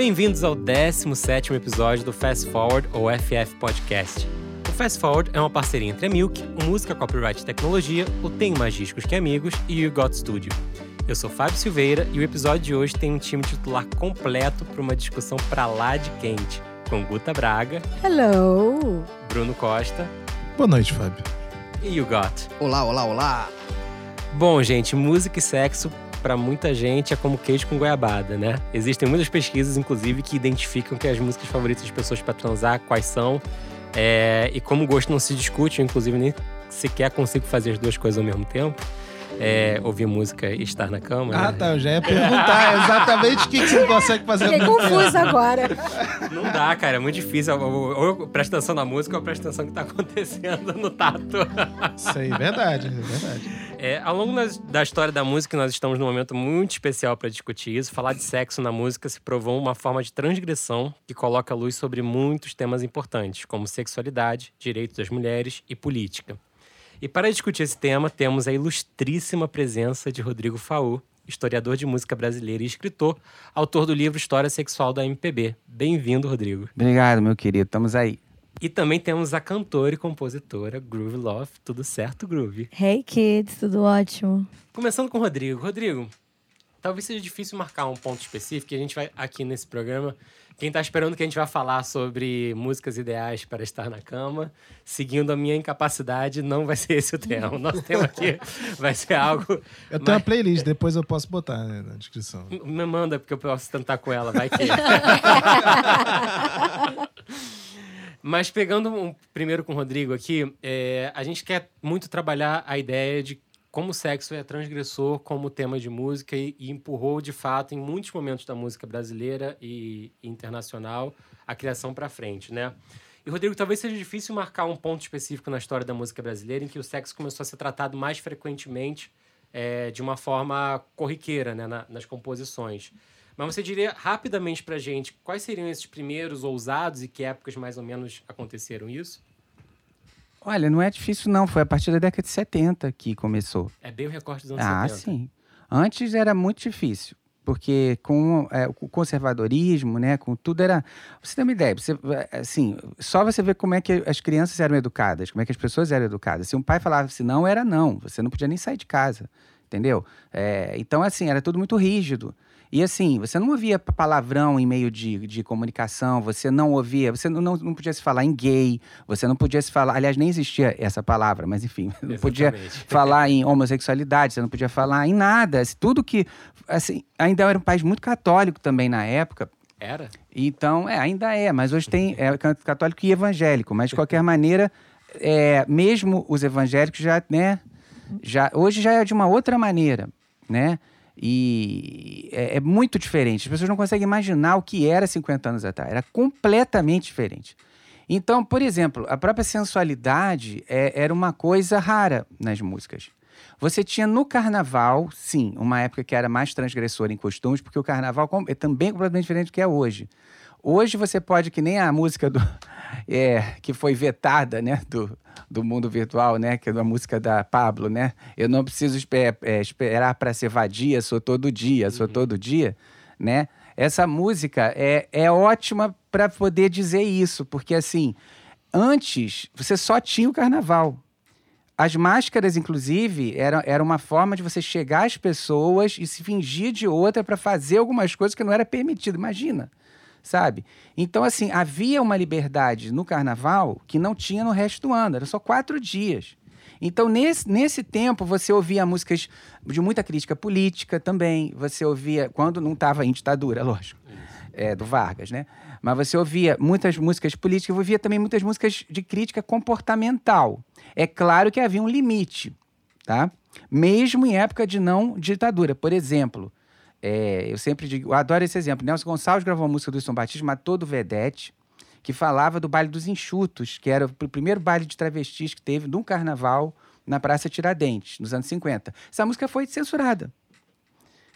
Bem-vindos ao 17 episódio do Fast Forward ou FF Podcast. O Fast Forward é uma parceria entre a Milk, o Música Copyright Tecnologia, o Tem Mais Discos Que Amigos e o You Got Studio. Eu sou Fábio Silveira e o episódio de hoje tem um time titular completo para uma discussão pra lá de quente, com Guta Braga, Hello! Bruno Costa Boa noite, Fábio. e You Got. Olá, olá, olá! Bom, gente, música e sexo para muita gente é como queijo com goiabada, né? Existem muitas pesquisas, inclusive, que identificam que as músicas favoritas de pessoas para transar quais são. É, e como o gosto não se discute, eu, inclusive nem sequer consigo fazer as duas coisas ao mesmo tempo. É, ouvir música e estar na cama. Ah, né? tá. Eu já ia perguntar exatamente o que, que você consegue fazer Fiquei confusa agora. Não dá, cara, é muito difícil. Ou eu presto atenção na música ou eu presto atenção no que tá acontecendo no tato. Isso aí, verdade, é verdade. É, ao longo da história da música, nós estamos num momento muito especial para discutir isso. Falar de sexo na música se provou uma forma de transgressão que coloca a luz sobre muitos temas importantes, como sexualidade, direitos das mulheres e política. E para discutir esse tema, temos a ilustríssima presença de Rodrigo Faú, historiador de música brasileira e escritor, autor do livro História Sexual da MPB. Bem-vindo, Rodrigo. Obrigado, meu querido. Estamos aí. E também temos a cantora e compositora Groove Love. Tudo certo, Groove? Hey kids, tudo ótimo? Começando com o Rodrigo. Rodrigo, talvez seja difícil marcar um ponto específico, e a gente vai aqui nesse programa. Quem tá esperando que a gente vai falar sobre músicas ideais para estar na cama, seguindo a minha incapacidade, não vai ser esse o tema. O nosso tema aqui vai ser algo. Eu tenho uma playlist, depois eu posso botar né, na descrição. Me manda, porque eu posso tentar com ela, vai que. Mas pegando um, primeiro com o Rodrigo aqui, é, a gente quer muito trabalhar a ideia de como o sexo é transgressor como tema de música e, e empurrou, de fato, em muitos momentos da música brasileira e, internacional, a criação para frente, né? E, Rodrigo, talvez seja difícil marcar um ponto específico na história da música brasileira em que o sexo começou a ser tratado mais frequentemente é, de uma forma corriqueira né, na- nas composições. Mas você diria rapidamente pra gente quais seriam esses primeiros ousados e que épocas mais ou menos aconteceram isso? Olha, não é difícil, não. Foi a partir da década de 70 que começou. É bem o recorte dos anos Ah, 70. sim. Antes era muito difícil. Porque com é, o conservadorismo, né, com tudo era... Você tem uma ideia, você, assim, só você ver como é que as crianças eram educadas, como é que as pessoas eram educadas. Se um pai falava assim, não, era não. Você não podia nem sair de casa, entendeu? É, então, assim, era tudo muito rígido. E assim, você não ouvia pa- palavrão em meio de, de comunicação, você não ouvia, você não, não, não podia se falar em gay, você não podia se falar, aliás, nem existia essa palavra, mas enfim, não podia Exatamente. falar em homossexualidade, você não podia falar em nada. assim, Tudo que. Assim, ainda era um país muito católico também na época. Era? Então, é, ainda é, mas hoje tem é, ca- católico e evangélico. Mas de qualquer maneira, é, mesmo os evangélicos já, né? Já, hoje já é de uma outra maneira, né? E é, é muito diferente. As pessoas não conseguem imaginar o que era 50 anos atrás. Era completamente diferente. Então, por exemplo, a própria sensualidade é- era uma coisa rara nas músicas. Você tinha no carnaval, sim, uma época que era mais transgressora em costumes, porque o carnaval é também completamente diferente do que é hoje. Hoje você pode, que nem a música do, é, que foi vetada, né, do, do mundo virtual, né, que é uma música da Pablo, né? Eu não preciso espe- é, esperar para ser vadia, sou todo dia, sou todo dia, né? Essa música é, é ótima para poder dizer isso, porque assim, antes você só tinha o carnaval. As máscaras, inclusive, era, era uma forma de você chegar às pessoas e se fingir de outra para fazer algumas coisas que não era permitido. Imagina, sabe? Então, assim, havia uma liberdade no carnaval que não tinha no resto do ano. Era só quatro dias. Então, nesse, nesse tempo, você ouvia músicas de muita crítica política também. Você ouvia, quando não estava em ditadura, lógico, é, do Vargas, né? Mas você ouvia muitas músicas políticas, ouvia também muitas músicas de crítica comportamental. É claro que havia um limite, tá? Mesmo em época de não ditadura. Por exemplo, é, eu sempre digo, eu adoro esse exemplo. Nelson Gonçalves gravou uma música do Wilson Batista chamada Todo Vedete, que falava do baile dos enxutos, que era o pr- primeiro baile de travestis que teve num carnaval na Praça Tiradentes, nos anos 50. Essa música foi censurada,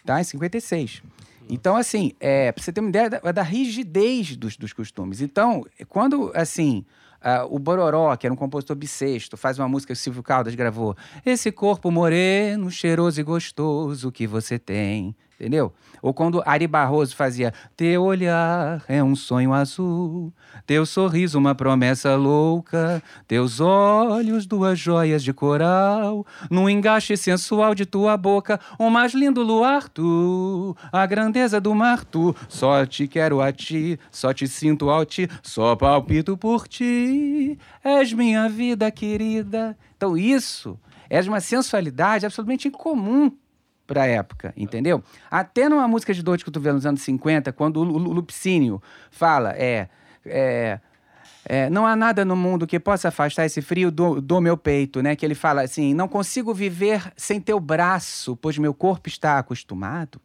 tá? Em 56. Então, assim, é, pra você ter uma ideia da, da rigidez dos, dos costumes. Então, quando, assim, ah, o Bororó, que era um compositor bissexto, faz uma música que o Silvio Caldas gravou. Esse corpo moreno, cheiroso e gostoso que você tem. Entendeu? Ou quando Ari Barroso fazia Teu olhar é um sonho azul, teu sorriso uma promessa louca, teus olhos duas joias de coral, num engaste sensual de tua boca, o mais lindo luar tu, a grandeza do mar tu, só te quero a ti, só te sinto ao ti, só palpito por ti, és minha vida querida. Então isso é de uma sensualidade absolutamente incomum para época, entendeu? Até numa música de dor de cotovelo nos anos 50, quando o Lu- Lu- Lupicínio fala, é, é, é, não há nada no mundo que possa afastar esse frio do, do meu peito, né? Que ele fala assim, não consigo viver sem teu braço, pois meu corpo está acostumado.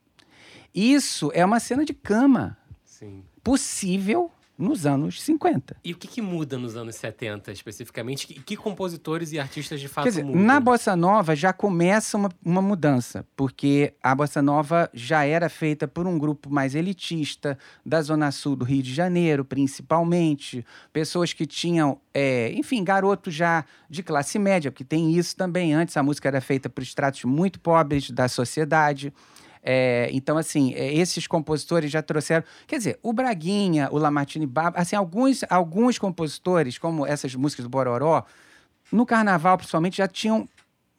Isso é uma cena de cama Sim. possível nos anos 50. E o que, que muda nos anos 70, especificamente? Que, que compositores e artistas de fato Quer dizer, mudam? na bossa nova já começa uma, uma mudança, porque a bossa nova já era feita por um grupo mais elitista da zona sul do Rio de Janeiro, principalmente, pessoas que tinham, é, enfim, garotos já de classe média, porque tem isso também. Antes a música era feita por estratos muito pobres da sociedade. É, então, assim, é, esses compositores já trouxeram. Quer dizer, o Braguinha, o Lamartine Baba, assim, alguns, alguns compositores, como essas músicas do Bororó, no carnaval, principalmente, já tinham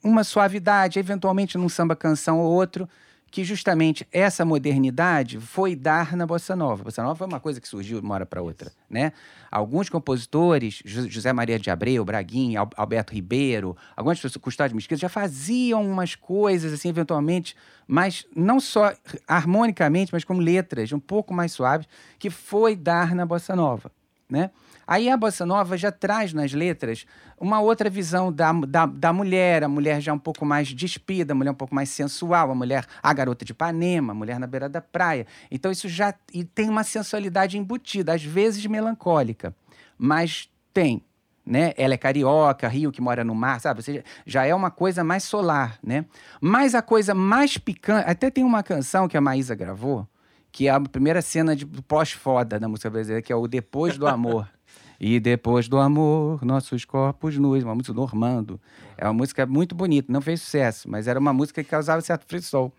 uma suavidade, eventualmente num samba canção ou outro, que justamente essa modernidade foi dar na bossa nova. A bossa nova foi uma coisa que surgiu de uma hora para outra, né? Alguns compositores, Jo- José Maria de Abreu, Braguinha, Al- Alberto Ribeiro, algumas pessoas, Custódio Mesquita, já faziam umas coisas assim, eventualmente, mas não só harmonicamente, mas como letras um pouco mais suaves, que foi dar na bossa nova, né? Aí a bossa nova já traz nas letras uma outra visão da, da, da mulher, a mulher já um pouco mais despida, a mulher um pouco mais sensual, a mulher, a garota de Ipanema, a mulher na beira da praia. Então isso já e tem uma sensualidade embutida, às vezes melancólica, mas tem, né? Ela é carioca, Rio que mora no mar, sabe? Ou seja, já é uma coisa mais solar, né? Mas a coisa mais picante, até tem uma canção que a Maísa gravou, que é a primeira cena de pós-foda da música brasileira, que é o Depois do Amor. E depois do amor, nossos corpos nus, uma música do Normando. É uma música muito bonita, não fez sucesso, mas era uma música que causava certo frisson.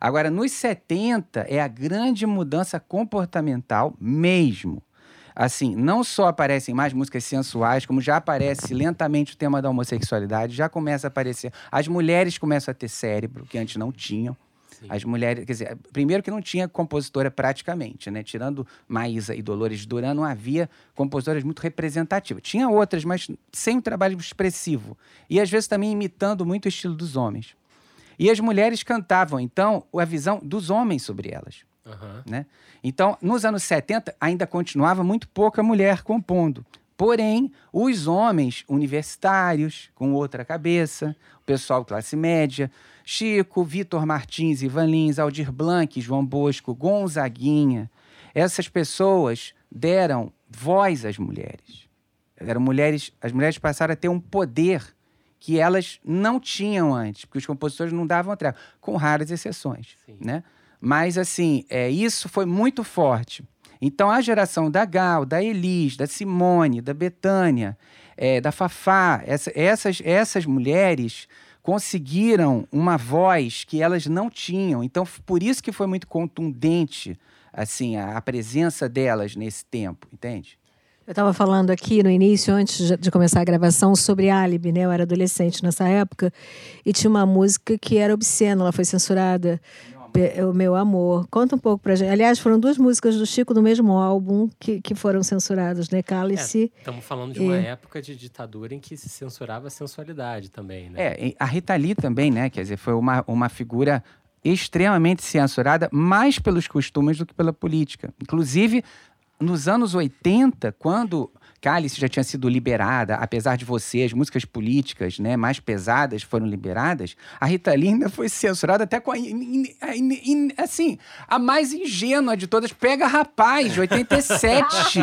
Agora, nos 70, é a grande mudança comportamental mesmo. Assim, não só aparecem mais músicas sensuais, como já aparece lentamente o tema da homossexualidade, já começa a aparecer. As mulheres começam a ter cérebro, que antes não tinham. As mulheres, quer dizer, primeiro que não tinha compositora praticamente, né? Tirando Maísa e Dolores Duran, não havia compositoras muito representativas. Tinha outras, mas sem um trabalho expressivo. E às vezes também imitando muito o estilo dos homens. E as mulheres cantavam, então, a visão dos homens sobre elas Aham. né? Então, nos anos 70, ainda continuava muito pouca mulher compondo. Porém, os homens universitários, com outra cabeça, o pessoal classe média, Chico, Vitor Martins, Ivan Lins, Aldir Blanc, João Bosco, Gonzaguinha, essas pessoas deram voz às mulheres. Eram mulheres, as mulheres passaram a ter um poder que elas não tinham antes, porque os compositores não davam treva, com raras exceções, Sim. né? Mas assim, é, isso foi muito forte. Então a geração da Gal, da Elis, da Simone, da Betânia, é, da Fafá, essa- essas, essas mulheres conseguiram uma voz que elas não tinham. Então por isso que foi muito contundente assim a, a presença delas nesse tempo, entende? Eu estava falando aqui no início, antes de- de começar a gravação, sobre Alibi, né? Eu era adolescente nessa época e tinha uma música que era obscena, ela foi censurada. O Meu Amor. Conta um pouco pra gente. Aliás, foram duas músicas do Chico do mesmo álbum que, que foram censuradas, né? Cálice. Estamos falando de uma E- época de ditadura em que se censurava a sensualidade também, né? É, e a Rita Lee também, né? Quer dizer, foi uma, uma figura extremamente censurada, mais pelos costumes do que pela política. Inclusive, nos anos 80, quando Cálice já tinha sido liberada, apesar de você, as músicas políticas né, mais pesadas foram liberadas, a Rita Lee ainda foi censurada até com a, in- in- a in- in- assim, a mais ingênua de todas, Pega Rapaz, de 87.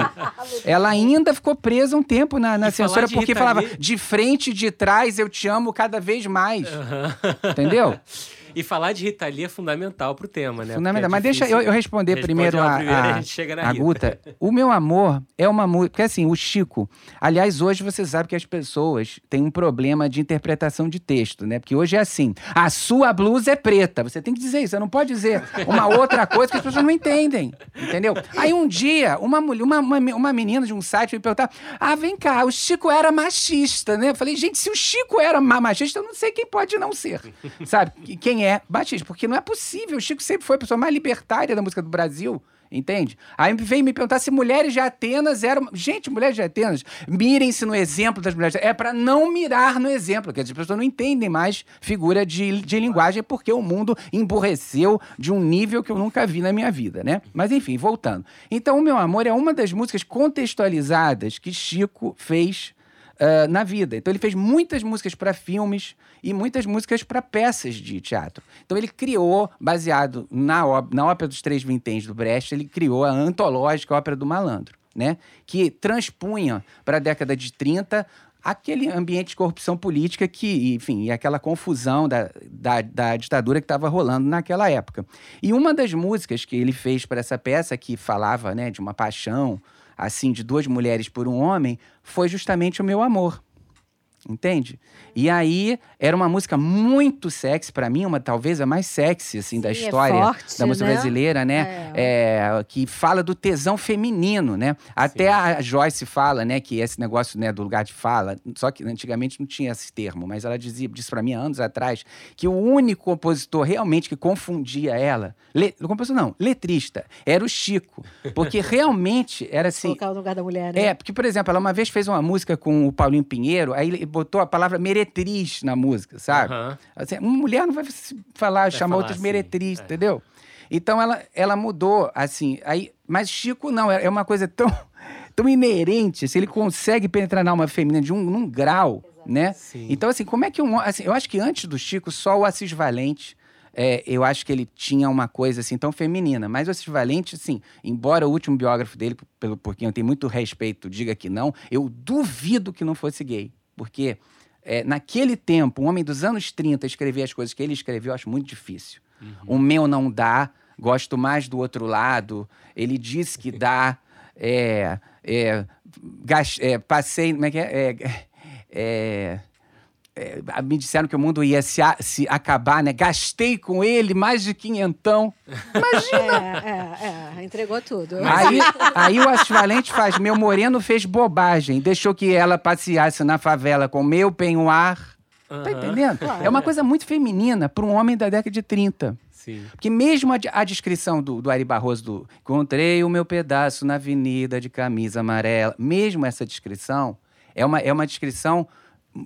Ela ainda ficou presa um tempo na, na censura porque Rita falava Lee- de frente e de trás eu te amo cada vez mais. Aham. Entendeu? E falar de Rita Lee é fundamental pro tema, né? Fundamental. É Mas deixa eu, eu responder Responde primeiro a, primeiro e a, a gente chega na a. Guta. O meu amor é uma música. Porque assim, o Chico. Aliás, hoje você sabe que as pessoas têm um problema de interpretação de texto, né? Porque hoje é assim: a sua blusa é preta. Você tem que dizer isso. Você não pode dizer uma outra coisa que as pessoas não entendem. Entendeu? Aí um dia, uma mulher, uma, uma, uma menina de um site me perguntar: Ah, vem cá, o Chico era machista, né? Eu falei, gente, se o Chico era ma- machista, eu não sei quem pode não ser. Sabe? Que- É machista? Porque não é possível. O Chico sempre foi a pessoa mais libertária da música do Brasil. Entende? Aí veio me perguntar se mulheres de Atenas eram. Gente, mulheres de Atenas, mirem-se no exemplo das mulheres. de- É para não mirar no exemplo, que as pessoas não entendem mais figura de, de linguagem porque o mundo emburreceu de um nível que eu nunca vi na minha vida, né? Mas enfim, voltando. Então, O Meu Amor é uma das músicas contextualizadas que Chico fez ah, na vida. Então ele fez muitas músicas para filmes e muitas músicas para peças de teatro. Então ele criou, baseado na, na ópera dos Três Vinténs do Brecht, ele criou a antológica Ópera do Malandro, né? Que transpunha para a década de 30 aquele ambiente de corrupção política que, enfim, e aquela confusão da, da, da ditadura que estava rolando naquela época. E uma das músicas que ele fez para essa peça, que falava né, de uma paixão, assim, de duas mulheres por um homem, foi justamente o meu amor. Entende? E aí era uma música muito sexy para mim, uma talvez a mais sexy assim da Sim, é história forte, da música né? brasileira, né? É, que fala do tesão feminino, né? Até a Joyce fala, né, que esse negócio, né, do lugar de fala, só que antigamente não tinha esse termo, mas ela dizia, disse para mim há anos atrás que o único compositor realmente que confundia ela, le, compositor não, letrista, era o Chico, porque realmente era assim, Colocar no lugar da mulher, né? é, porque, por exemplo, ela uma vez fez uma música com o Paulinho Pinheiro, aí botou a palavra meretriz na música, sabe? Aham. Assim, uma mulher não vai se falar, chamar outras assim, meretriz, é. entendeu? Então ela, ela mudou, assim, aí, mas Chico não, é é uma coisa tão, tão inerente, se ele consegue penetrar na alma feminina de um num grau, né? Sim. Então, assim, como é que um. Assim, eu acho que antes do Chico, só o Assis Valente. é, eu acho que ele tinha uma coisa assim tão feminina. Mas o Assis Valente, assim, embora o último biógrafo dele, pelo, por quem eu tenho muito respeito, diga que não, eu duvido que não fosse gay. Porque é, naquele tempo, um homem dos anos 30 escrever as coisas que ele escreveu, eu acho muito difícil. O meu não dá, gosto mais do outro lado. Ele disse que dá. É, é, é, passei. Como é que é? É, é, me disseram que o mundo ia se, a- se acabar, né? Gastei com ele mais de quinhentão. É, é, é, entregou tudo. Aí, aí o Assis Valente faz, meu moreno fez bobagem, deixou que ela passeasse na favela com meu penhoar. Tá Aham. entendendo? É uma coisa muito feminina para um homem da década de 30. Sim. Porque mesmo a, a descrição do, do Ari Barroso do encontrei o meu pedaço na avenida de camisa amarela, mesmo essa descrição é uma, é uma descrição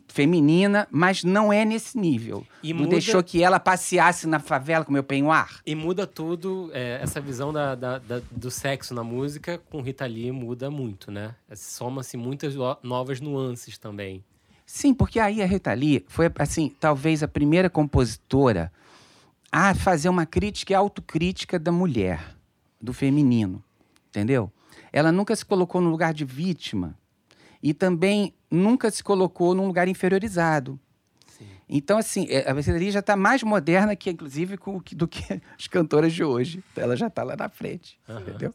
feminina, mas não é nesse nível. E não muda- deixou que ela passeasse na favela com meu penhoar. E muda tudo, é, essa visão da, da- da- do sexo na música com Rita Lee muda muito, né? Soma-se muitas novas nuances também. Sim, porque aí a Rita Lee foi, assim, talvez a primeira compositora a fazer uma crítica e autocrítica da mulher, do feminino, entendeu? Ela nunca se colocou no lugar de vítima e também nunca se colocou num lugar inferiorizado. Então, assim, é, a Lee já está mais moderna que, inclusive, do que as cantoras de hoje. Ela já está lá na frente, entendeu?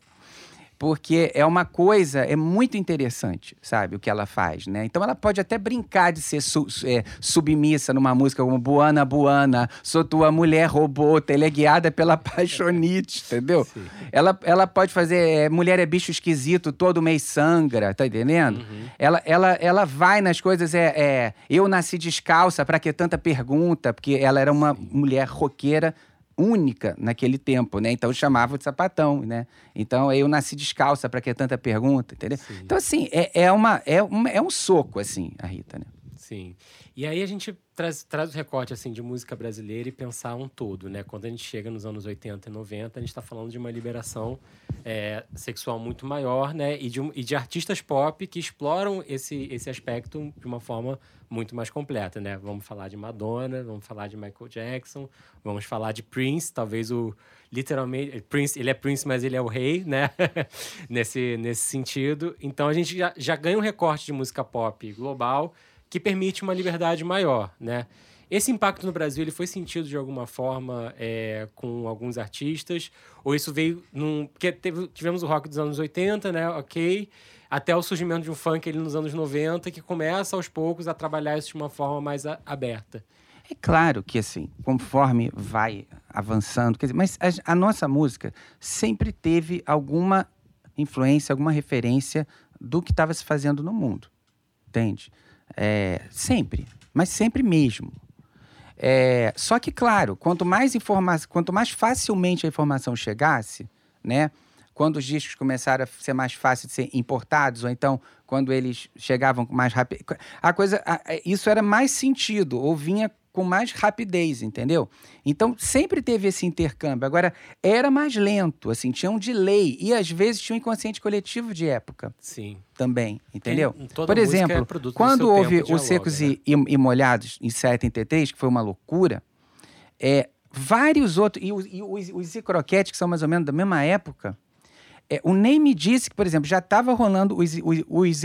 Porque é uma coisa, é muito interessante, sabe, o que ela faz, né? Então ela pode até brincar de ser su- é, submissa numa música como Buana, Buana, sou tua mulher robô, teleguiada pela paixonite, entendeu? Ela, ela pode fazer é, Mulher é bicho esquisito, todo mês sangra, tá entendendo? Ela, ela, ela vai nas coisas, é, é eu nasci descalça, pra que tanta pergunta? Porque ela era uma mulher roqueira única naquele tempo, né? Então chamava de sapatão, né? Então eu nasci descalça para que tanta pergunta, entendeu? Então assim é, é uma é, uma, é um soco assim a Rita, né? Sim. E aí a gente traz, traz o recorte assim, de música brasileira e pensar um todo, né? Quando a gente chega nos anos 80 e 90, a gente está falando de uma liberação é, sexual muito maior, né? E de, e de artistas pop que exploram esse, esse aspecto de uma forma muito mais completa, né? Vamos falar de Madonna, vamos falar de Michael Jackson, vamos falar de Prince, talvez o literalmente Prince, ele é Prince, mas ele é o rei, né? nesse nesse sentido. Então a gente já, já ganha um recorte de música pop global que permite uma liberdade maior, né? Esse impacto no Brasil ele foi sentido de alguma forma é, com alguns artistas? Ou isso veio num. Porque teve, tivemos o rock dos anos 80, né? Ok. Até o surgimento de um funk nos anos 90, que começa aos poucos a trabalhar isso de uma forma mais a, aberta. É claro que, assim, conforme vai avançando, quer dizer, mas a, a nossa música sempre teve alguma influência, alguma referência do que estava se fazendo no mundo. Entende? É, sempre, mas sempre mesmo. É, só que, claro, quanto mais informação, quanto mais facilmente a informação chegasse, né? Quando os discos começaram a ser mais fáceis de ser importados, ou então quando eles chegavam mais rápido, a coisa, a, isso era mais sentido, ou vinha com mais rapidez, entendeu? Então sempre teve esse intercâmbio. Agora era mais lento, assim, tinha um delay e às vezes tinha um inconsciente coletivo de época. Sim. Também, entendeu? Tem, Por exemplo, é quando houve os Secos né? e, e, Molhados em 73, que foi uma loucura, é, vários outros e, os, e os, os Croquete, que são mais ou menos da mesma época, é, o Ney me disse que, por exemplo, já estava rolando os, os, os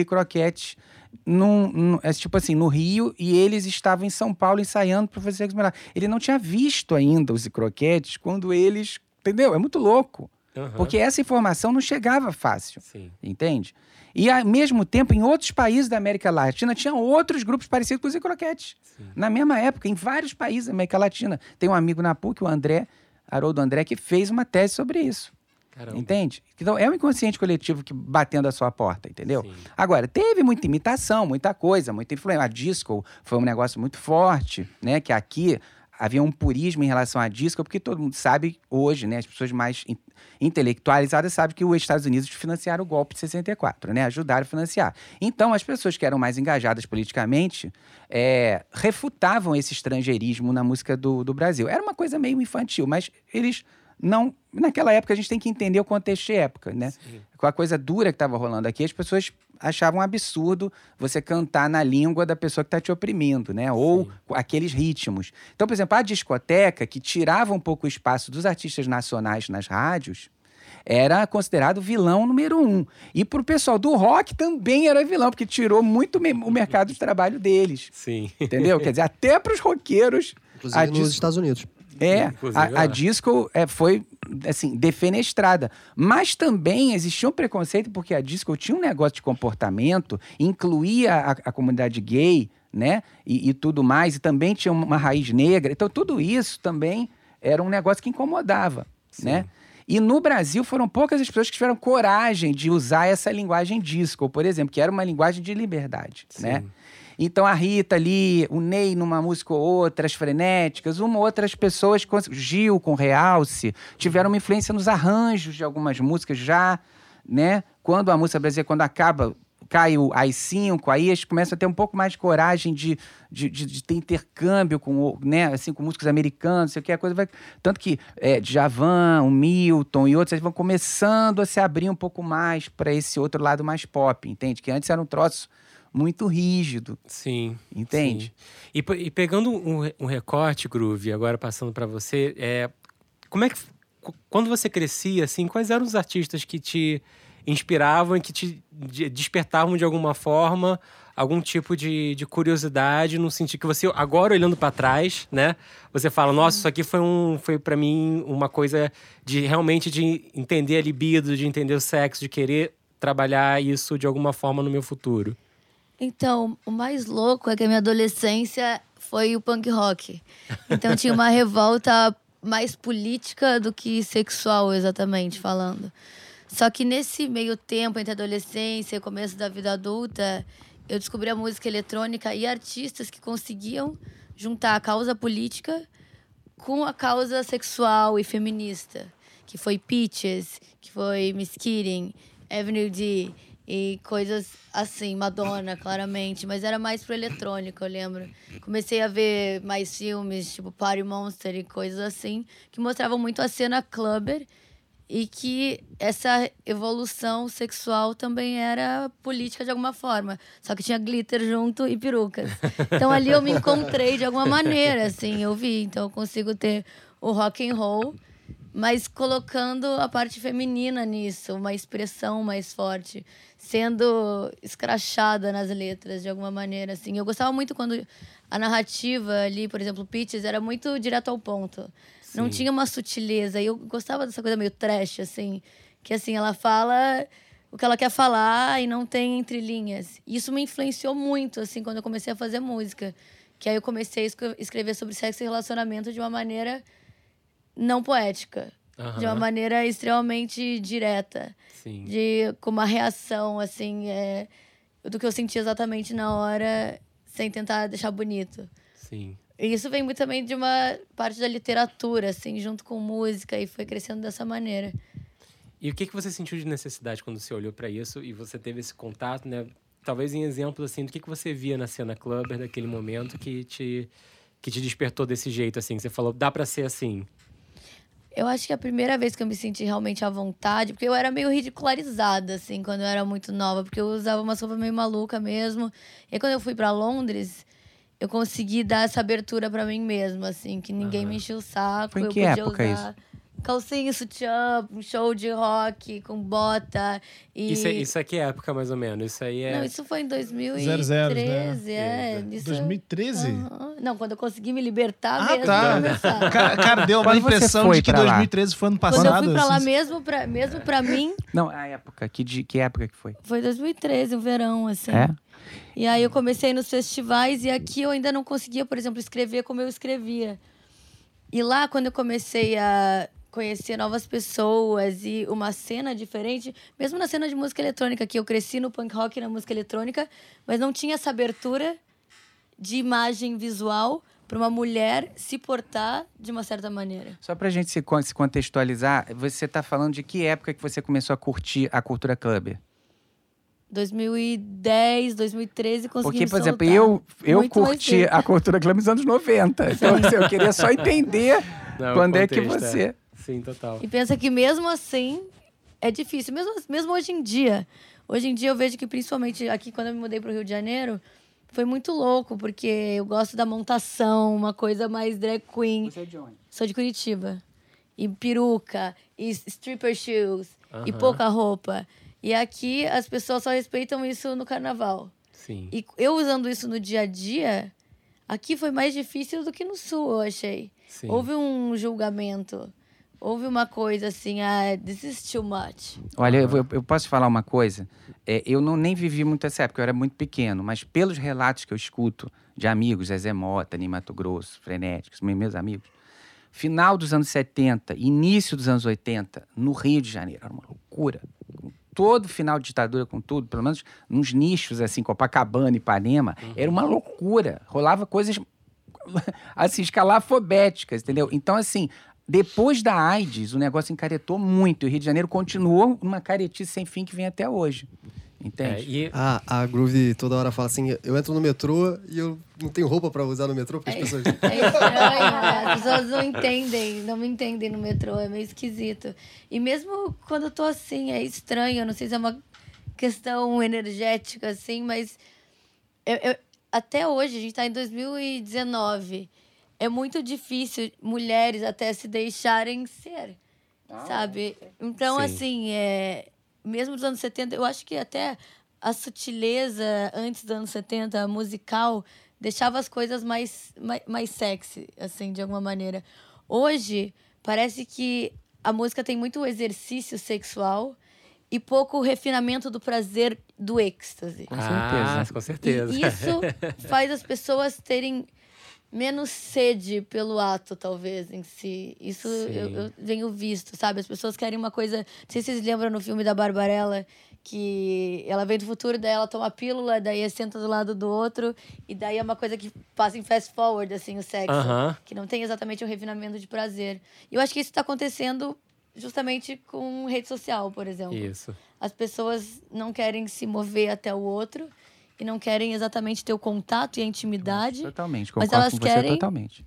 num, num, é, tipo assim, no Rio e eles estavam em São Paulo ensaiando para fazer Sexo Ele não tinha visto ainda os croquetes quando eles. Entendeu? É muito louco. Uhum. Porque essa informação não chegava fácil. Sim. Entende? E ao mesmo tempo, em outros países da América Latina, tinha outros grupos parecidos com os croquetes. Na mesma época, em vários países da América Latina. Tem um amigo na PUC, o André, Haroldo André, que fez uma tese sobre isso. Caramba. Entende? Então é um inconsciente coletivo que batendo a sua porta, entendeu? Sim. Agora, teve muita imitação, muita coisa, muita influência. A disco foi um negócio muito forte, né? Que aqui havia um purismo em relação à disco, porque todo mundo sabe hoje, né? As pessoas mais in intelectualizadas sabem que os Estados Unidos financiaram o golpe de 64, né? Ajudaram a financiar. Então, as pessoas que eram mais engajadas politicamente é, refutavam esse estrangeirismo na música do, do Brasil. Era uma coisa meio infantil, mas eles não. Naquela época a gente tem que entender o contexto de época, né? Sim. Com a coisa dura que estava rolando aqui, as pessoas achavam um absurdo você cantar na língua da pessoa que está te oprimindo, né? Ou Sim. aqueles ritmos. Então, por exemplo, a discoteca, que tirava um pouco o espaço dos artistas nacionais nas rádios, era considerado vilão número um. E para o pessoal do rock também era vilão, porque tirou muito o mercado de trabalho deles. Sim. Entendeu? Quer dizer, até para os roqueiros. Inclusive nos Estados Unidos. É, a, a, disco é, foi, assim, defenestrada. Mas também existia um preconceito porque a disco tinha um negócio de comportamento, incluía a, a comunidade gay, né? E, e, tudo mais, e também tinha uma raiz negra. Então, tudo isso também era um negócio que incomodava, Sim. né? E no Brasil foram poucas as pessoas que tiveram coragem de usar essa linguagem disco, por exemplo, que era uma linguagem de liberdade, Sim. né? Então a Rita ali, o Ney numa música ou outra, as frenéticas, uma ou outras pessoas, Gil com Realce, tiveram uma influência nos arranjos de algumas músicas já, né? Quando a música brasileira, quando acaba, cai o AI-5, aí eles começam a ter um pouco mais de coragem de, de, de, de, ter intercâmbio com, né, assim, com músicos americanos, sei o que, a coisa vai... Tanto que é, Djavan, o Milton e outros, eles vão começando a se abrir um pouco mais para esse outro lado mais pop, entende? Que antes era um troço muito rígido. Sim. Entende? Sim. E, e, pegando um, um, recorte, Groove, agora passando para você, é, como é que. Quando você crescia, assim, quais eram os artistas que te inspiravam e que te despertavam de alguma forma algum tipo de, de curiosidade no sentido que você agora olhando para trás, né, você fala, nossa, isso aqui foi um foi para mim uma coisa de realmente de entender a libido, de entender o sexo, de querer trabalhar isso de alguma forma no meu futuro. Então, o mais louco é que a minha adolescência foi o punk rock. Então tinha uma revolta mais política do que sexual, exatamente falando. Só que nesse meio tempo entre a adolescência e começo da vida adulta, eu descobri a música eletrônica e artistas que conseguiam juntar a causa política com a causa sexual e feminista, que foi Peaches, que foi Miss Keating, Avenue D, e coisas assim, Madonna, claramente, mas era mais pro eletrônico, eu lembro. Comecei a ver mais filmes, tipo Party Monster e coisas assim, que mostravam muito a cena clubber e que essa evolução sexual também era política de alguma forma, só que tinha glitter junto e perucas. Então ali eu me encontrei de alguma maneira, assim, eu vi, então eu consigo ter o rock and roll mas colocando a parte feminina nisso, uma expressão mais forte, sendo escrachada nas letras de alguma maneira, assim. Eu gostava muito quando a narrativa ali, por exemplo, Pitches, era muito direto ao ponto. Não Sim. tinha uma sutileza. E eu gostava dessa coisa meio trash, assim, que assim, ela fala o que ela quer falar e não tem entrelinhas. Isso me influenciou muito, assim, quando eu comecei a fazer música. Que aí eu comecei a escre- escrever sobre sexo e relacionamento de uma maneira não poética. De uma maneira extremamente direta. Sim. De, com uma reação, assim, é, do que eu senti exatamente na hora, sem tentar deixar bonito. Sim. E isso vem muito também de uma parte da literatura, assim, junto com música, e foi crescendo dessa maneira. E o que, que você sentiu de necessidade quando você olhou para isso e você teve esse contato, né? Talvez em exemplos assim do que, que você via na cena clubber daquele momento que te que te despertou desse jeito assim, que você falou, dá para ser assim. Eu acho que a primeira vez que eu me senti realmente à vontade, porque eu era meio ridicularizada, assim, quando eu era muito nova, porque eu usava uma roupa meio maluca mesmo. E aí, quando eu fui para Londres, eu consegui dar essa abertura para mim mesma, assim, que ninguém Aham. me enchia o saco. Foi em eu que podia época usar calcinha, sutiã, um show de rock com bota. E... Isso, é, isso aqui é época mais ou menos. Isso aí é Não, isso foi em 2013, 00, né? é. Isso. Isso... 2013? Aham. Não, quando eu consegui me libertar Ah, mesmo tá. pra começar. Ca- Cara, deu uma Quando impressão de que pra lá? 2013 foi ano Quando passado. eu fui pra lá assim. mesmo pra, mesmo pra mim, Não, a época. Que, de, que época que foi? foi 2013, o verão, assim. É? E aí eu comecei nos festivais e aqui eu ainda não conseguia, por exemplo, escrever como eu escrevia. E lá, quando eu comecei a conhecer novas pessoas e uma cena diferente, mesmo na cena de música eletrônica, que eu cresci no punk rock e na música eletrônica, mas não tinha essa abertura de imagem visual para uma mulher se portar de uma certa maneira. Só pra gente se, con- se contextualizar, você tá falando de que época que você começou a curtir a cultura club? 2010, 2013, consegui Porque, por exemplo, eu, eu Muito curti a cultura club nos anos 90. Então, assim, eu queria só entender Não, quando é que contexto, você... Sim, total. E pensa que mesmo assim é difícil, mesmo, mesmo hoje em dia. Hoje em dia eu vejo que principalmente aqui quando eu me mudei para o Rio de Janeiro, foi muito louco, porque eu gosto da montação, uma coisa mais drag queen. Você é de onde? Sou de Curitiba. E peruca, e stripper shoes, e Aham. pouca roupa. E aqui as pessoas só respeitam isso no carnaval. Sim. E eu usando isso no dia a dia, aqui foi mais difícil do que no sul, eu achei. Sim. Houve um julgamento. Houve uma coisa assim, ah, this is too much. Olha, eu, eu- eu posso falar uma coisa? É, eu não nem vivi muito essa época, eu era muito pequeno, mas pelos relatos que eu escuto de amigos, Zezé Mota, Mato Grosso, Frenéticos, meus meus amigos, final dos anos 70, início dos anos 80, no Rio de Janeiro, era uma loucura. Com todo final de ditadura, com tudo, pelo menos nos nichos, assim, Copacabana, Ipanema, era uma loucura. Rolava coisas, assim, escalafobéticas, entendeu? Então, assim, depois da AIDS, o negócio encaretou muito. E o Rio de Janeiro continuou numa caretice sem fim que vem até hoje. É, Entende? e Ah, a Groove toda hora fala assim: eu entro no metrô e eu não tenho roupa pra usar no metrô, porque as pessoas. É estranho? As pessoas não entendem, não me entendem no metrô, é meio esquisito. E mesmo quando eu tô assim, é estranho, eu não sei se é uma questão energética, assim, mas eu- eu- até hoje, a gente tá em 2019, é muito difícil mulheres até se deixarem ser, sabe? Então, Sim. assim, é, mesmo dos anos 70, eu acho que até a sutileza antes dos anos 70, musical, deixava as coisas mais, mais, mais sexy, assim, de alguma maneira. Hoje, parece que a música tem muito exercício sexual e pouco refinamento do prazer do êxtase. Com Ah, certeza. com certeza. E isso faz as pessoas terem menos sede pelo ato, talvez, em si. Isso eu, eu venho visto, sabe? As pessoas querem uma coisa. Não sei se vocês lembram no filme da Barbarella, que ela vem do futuro, daí ela toma a pílula, daí senta do lado do outro, e daí é uma coisa que passa em fast forward, assim, o sexo. Aham. Que não tem exatamente o refinamento de prazer. E eu acho que isso está acontecendo justamente com rede social, por exemplo. Isso. As pessoas não querem se mover até o outro e não querem exatamente ter o contato e a intimidade. Totalmente, Mas concordo elas com você querem- totalmente.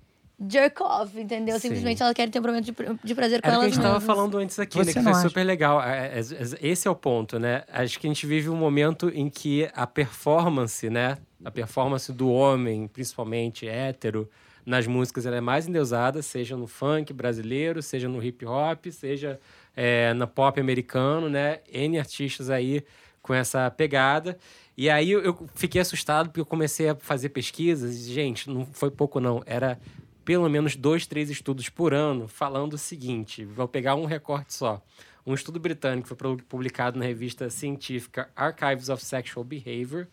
Jerk off, entendeu? Sim. Simplesmente elas querem ter um momento de, de prazer com Era o que a elas gente estava falando antes aqui, Você né? Que foi acha? super legal. É, é, é, Esse é o ponto, né? Acho que a gente vive um momento em que a performance, né? A performance do homem, principalmente hétero, nas músicas ela é mais endeusada, seja no funk brasileiro, seja no hip hop, seja é, na pop americano, né? N artistas aí com essa pegada. E aí eu fiquei assustado porque eu comecei a fazer pesquisas e, gente, não foi pouco não, era pelo menos dois, três estudos por ano falando o seguinte, vou pegar um recorte só. Um estudo britânico foi publicado na revista científica Archives of Sexual Behavior,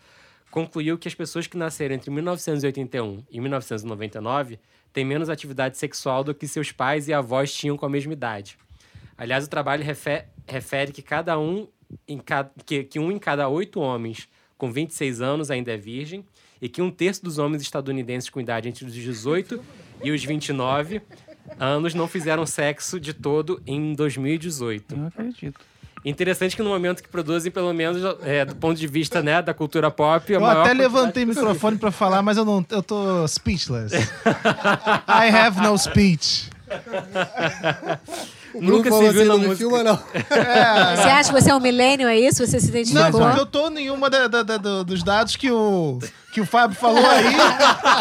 concluiu que as pessoas que nasceram entre 1981 e 1999 têm menos atividade sexual do que seus pais e avós tinham com a mesma idade. Aliás, o trabalho refere, refere que cada um em cada, que, que um em cada oito homens com 26 anos ainda é virgem e que um terço dos homens estadunidenses com idade entre os 18 e os 29 anos não fizeram sexo de todo em 2018. Não acredito. Interessante que no momento que produzem, pelo menos é, do ponto de vista né, da cultura pop. Eu até levantei o microfone para falar, mas eu não, eu tô speechless. I have no speech. Nunca se viu assim, na música. Filma, não. É. Você acha que você é um milênio, é isso? Você se identificou? Não, porque eu tô nenhuma da, da, da, dos dados que o, que o Fábio falou aí.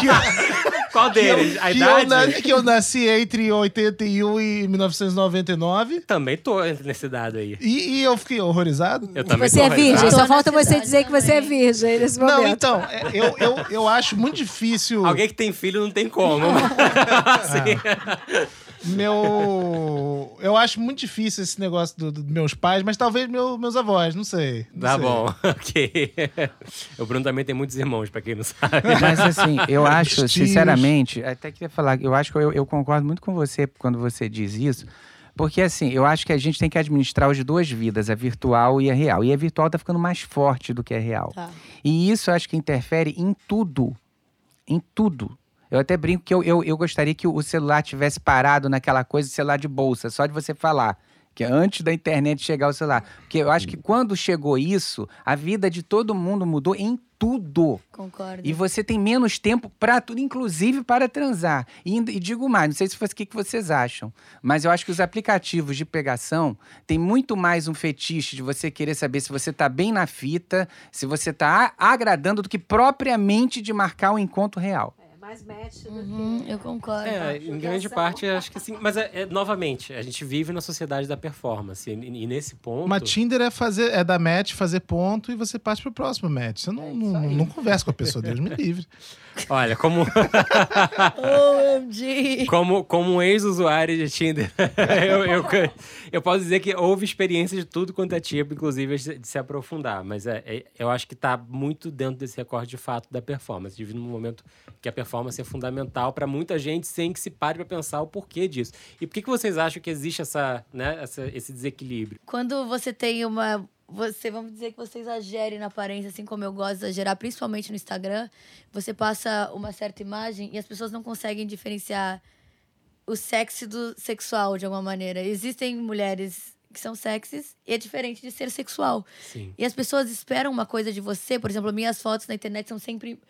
que, Qual deles? Que eu, a que idade? Eu, que eu nasci entre 81 e 1999. Também tô nesse dado aí. E, e eu fiquei horrorizado. Eu também você é virgem, só falta você dizer que você é virgem nesse momento. Não, então, é, eu, eu, eu acho muito difícil... Alguém que tem filho não tem como. assim. Meu. Eu acho muito difícil esse negócio dos do meus pais, mas talvez meu, meus avós, não sei. Não tá sei. bom, ok. O Bruno também tem muitos irmãos, pra quem não sabe. Mas assim, eu acho, sinceramente, até queria falar, eu acho que eu, eu concordo muito com você quando você diz isso. Porque, assim, eu acho que a gente tem que administrar as duas vidas, a virtual e a real. E a virtual tá ficando mais forte do que a real. Tá. E isso eu acho que interfere em tudo. Em tudo. Eu até brinco que eu, eu, eu gostaria que o celular tivesse parado naquela coisa celular de bolsa, só de você falar. Que é antes da internet chegar ao celular. Porque eu acho que quando chegou isso, a vida de todo mundo mudou em tudo. Concordo. E você tem menos tempo para tudo, inclusive para transar. E, e, digo mais, não sei se foi o que, que vocês acham, mas eu acho que os aplicativos de pegação têm muito mais um fetiche de você querer saber se você está bem na fita, se você está agradando, do que propriamente de marcar o um encontro real mais match do uhum, que... Eu concordo. É, em grande parte, acho que sim. Mas, é, é, novamente, a gente vive na sociedade da performance. E, e, nesse ponto... Mas Tinder é, fazer, é dar match, fazer ponto e você parte pro próximo match. Você não, é não, não, conversa com a pessoa, Deus me livre. Olha, como. OMG! como, como um ex-usuário de Tinder, eu, eu, eu, posso dizer que houve experiência de tudo quanto é tipo, inclusive de se aprofundar. Mas é, é eu acho que está muito dentro desse recorte de fato da performance. De num momento que a performance é fundamental para muita gente, sem que se pare para pensar o porquê disso. E por que, que vocês acham que existe essa, né, essa, esse desequilíbrio? Quando você tem uma você, vamos dizer que você exagere na aparência, assim como eu gosto de exagerar, principalmente no Instagram, você passa uma certa imagem e as pessoas não conseguem diferenciar o sexy do sexual de alguma maneira. Existem mulheres que são sexys e é diferente de ser sexual. Sim. E as pessoas esperam uma coisa de você, por exemplo, minhas fotos na internet são sempre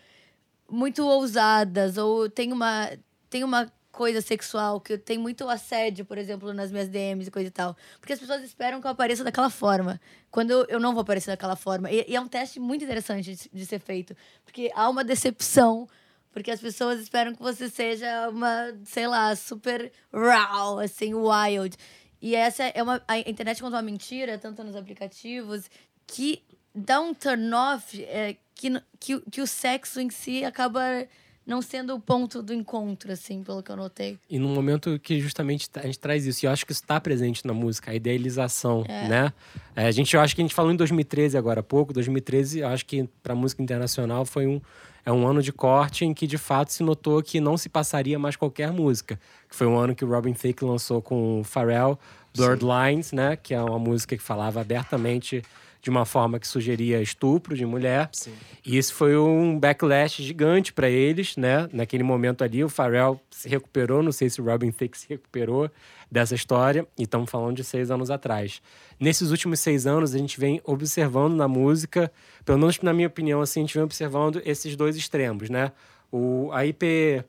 muito ousadas ou tem uma tem uma coisa sexual, que tem muito assédio, por exemplo, nas minhas DMs e coisa e tal. Porque as pessoas esperam que eu apareça daquela forma. Quando eu, eu não vou aparecer daquela forma. E, e é um teste muito interessante de, de, ser feito. Porque há uma decepção. Porque as pessoas esperam que você seja uma, sei lá, super raw, assim, wild. E essa é uma. A internet conta uma mentira, tanto nos aplicativos, que dá um turn off é, que, que, que o sexo em si acaba não sendo o ponto do encontro, assim, pelo que eu notei. E num momento que justamente a gente traz isso, e eu acho que isso está presente na música, a idealização, é. né? É, a gente, eu acho que a gente falou em 2013 agora há pouco, 2013, eu acho que para música internacional foi um é um ano de corte em que de fato se notou que não se passaria mais qualquer música. Que foi um ano que o Robin Thicke lançou com o Pharrell, Blurred Lines, né? Que é uma música que falava abertamente de uma forma que sugeria estupro de mulher. Sim. E isso foi um backlash gigante para eles, né? Naquele momento ali, o Pharrell se recuperou, não sei se o Robin Thicke se recuperou dessa história, e estamos falando de seis anos atrás. Nesses últimos seis anos, a gente vem observando na música, pelo menos na minha opinião, assim, a gente vem observando esses dois extremos, né? O, a IP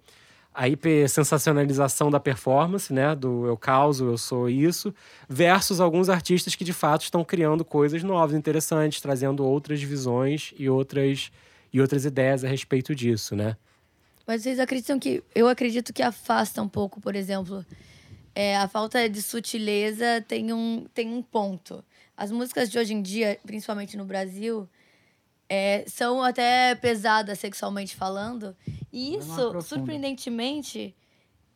a hipersensacionalização da performance, né? Do eu causo, eu sou isso, versus alguns artistas que de fato estão criando coisas novas, interessantes, trazendo outras visões e outras, e outras ideias a respeito disso, né? Mas vocês acreditam que. Eu acredito que afasta um pouco, por exemplo. É, a falta de sutileza tem um, tem um ponto. As músicas de hoje em dia, principalmente no Brasil, é, são até pesadas sexualmente falando. E Não isso, surpreendentemente,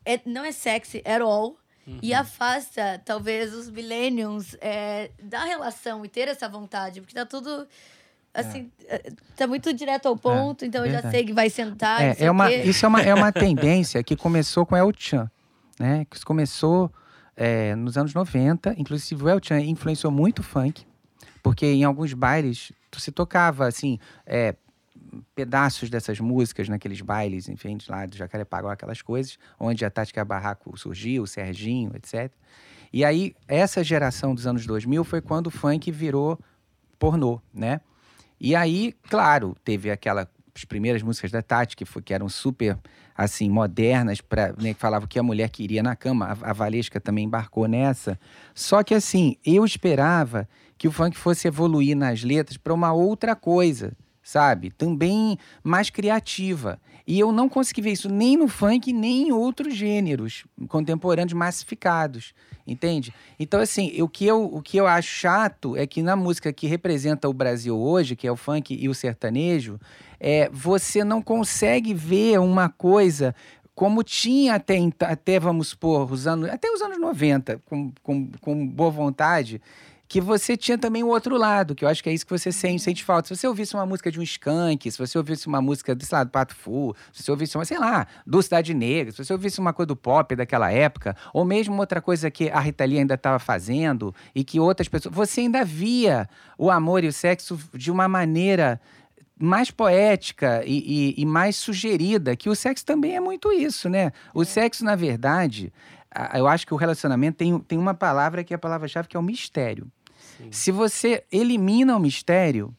é, não é sexy at all. E afasta, talvez, os millennials é, da relação e ter essa vontade. Porque tá tudo. Assim, é, tá muito direto ao ponto, então eu já sei que vai sentar. É, é uma, quê. isso é uma, é uma tendência que começou com El Chan, né? Que começou é, nos anos 90. Inclusive, o El Chan influenciou muito o funk, porque em alguns bailes se tocava, assim, é, pedaços dessas músicas naqueles bailes, enfim, lá do Jacarepaguá, aquelas coisas, onde a Tática Barraco surgiu, o Serginho, etc. E aí, essa geração dos anos 2000 foi quando o funk virou pornô, né? E aí, claro, teve aquela as primeiras músicas da Tati que, foi, que eram super assim modernas para né, que falavam que a mulher queria na cama. A, a Valesca também embarcou nessa. Só que assim, eu esperava que o funk fosse evoluir nas letras para uma outra coisa, sabe? Também mais criativa. E eu não consegui ver isso nem no funk, nem em outros gêneros contemporâneos massificados, entende? Então, assim, o que, eu, o que eu acho chato é que na música que representa o Brasil hoje, que é o funk e o sertanejo, é, você não consegue ver uma coisa como tinha até, até vamos supor, os anos, até os anos 90, com, com, com boa vontade, que você tinha também o outro lado, que eu acho que é isso que você sente, sente falta. Se você ouvisse uma música de um Skank, se você ouvisse uma música, sei lá, do Pato Fu, se você ouvisse uma, sei lá, do Cidade Negra, se você ouvisse uma coisa do pop daquela época, ou mesmo outra coisa que a Rita Lee ainda estava fazendo e que outras pessoas... Você ainda via o amor e o sexo de uma maneira mais poética e, e- e mais sugerida, que o sexo também é muito isso, né? O sexo, na verdade, eu acho que o relacionamento tem, tem uma palavra que é a palavra-chave, que é o mistério. Se você elimina o mistério,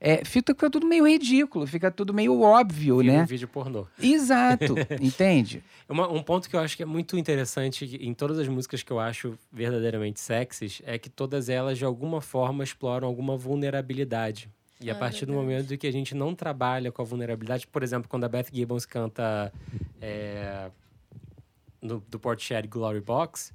é, fica tudo meio ridículo, fica tudo meio óbvio, Vira um né? vídeo pornô. Exato, entende? Uma- um ponto que eu acho que é muito interessante em todas as músicas que eu acho verdadeiramente sexys é que todas elas, de alguma forma, exploram alguma vulnerabilidade. E a É partir do verdade. momento que a gente não trabalha com a vulnerabilidade, por exemplo, quando a Beth Gibbons canta é, no, do Portishead Glory Box,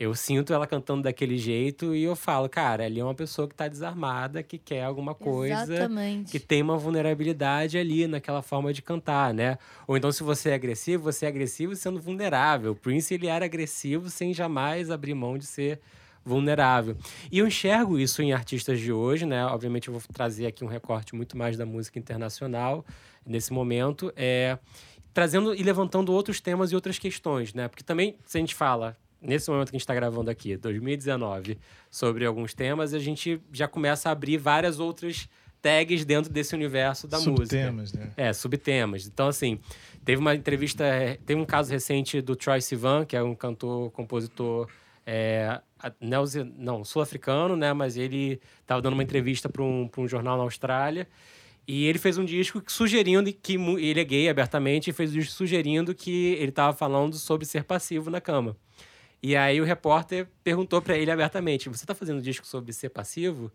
eu sinto ela cantando daquele jeito e eu falo, cara, ali é uma pessoa que tá desarmada, que quer alguma coisa Exatamente. que tem uma vulnerabilidade ali naquela forma de cantar, né? Ou então, se você é agressivo, você é agressivo sendo vulnerável. O Prince, ele era agressivo sem jamais abrir mão de ser vulnerável. E eu enxergo isso em artistas de hoje, né? Obviamente, eu vou trazer aqui um recorte muito mais da música internacional nesse momento, é trazendo e levantando outros temas e outras questões, né? Porque também, se a gente fala nesse momento que a gente está gravando aqui, 2019, sobre alguns temas, a gente já começa a abrir várias outras tags dentro desse universo da música. Subtemas, né? É, subtemas. Então, assim, teve uma entrevista, é, teve um caso recente do Troy Sivan, que é um cantor, compositor é, não, sul-africano, né? Mas ele estava dando uma entrevista para um, pra um jornal na Austrália. E ele fez um disco sugerindo que ele é gay abertamente e fez um disco sugerindo que ele estava falando sobre ser passivo na cama. E aí o repórter perguntou para ele abertamente: "Você está fazendo um disco sobre ser passivo?"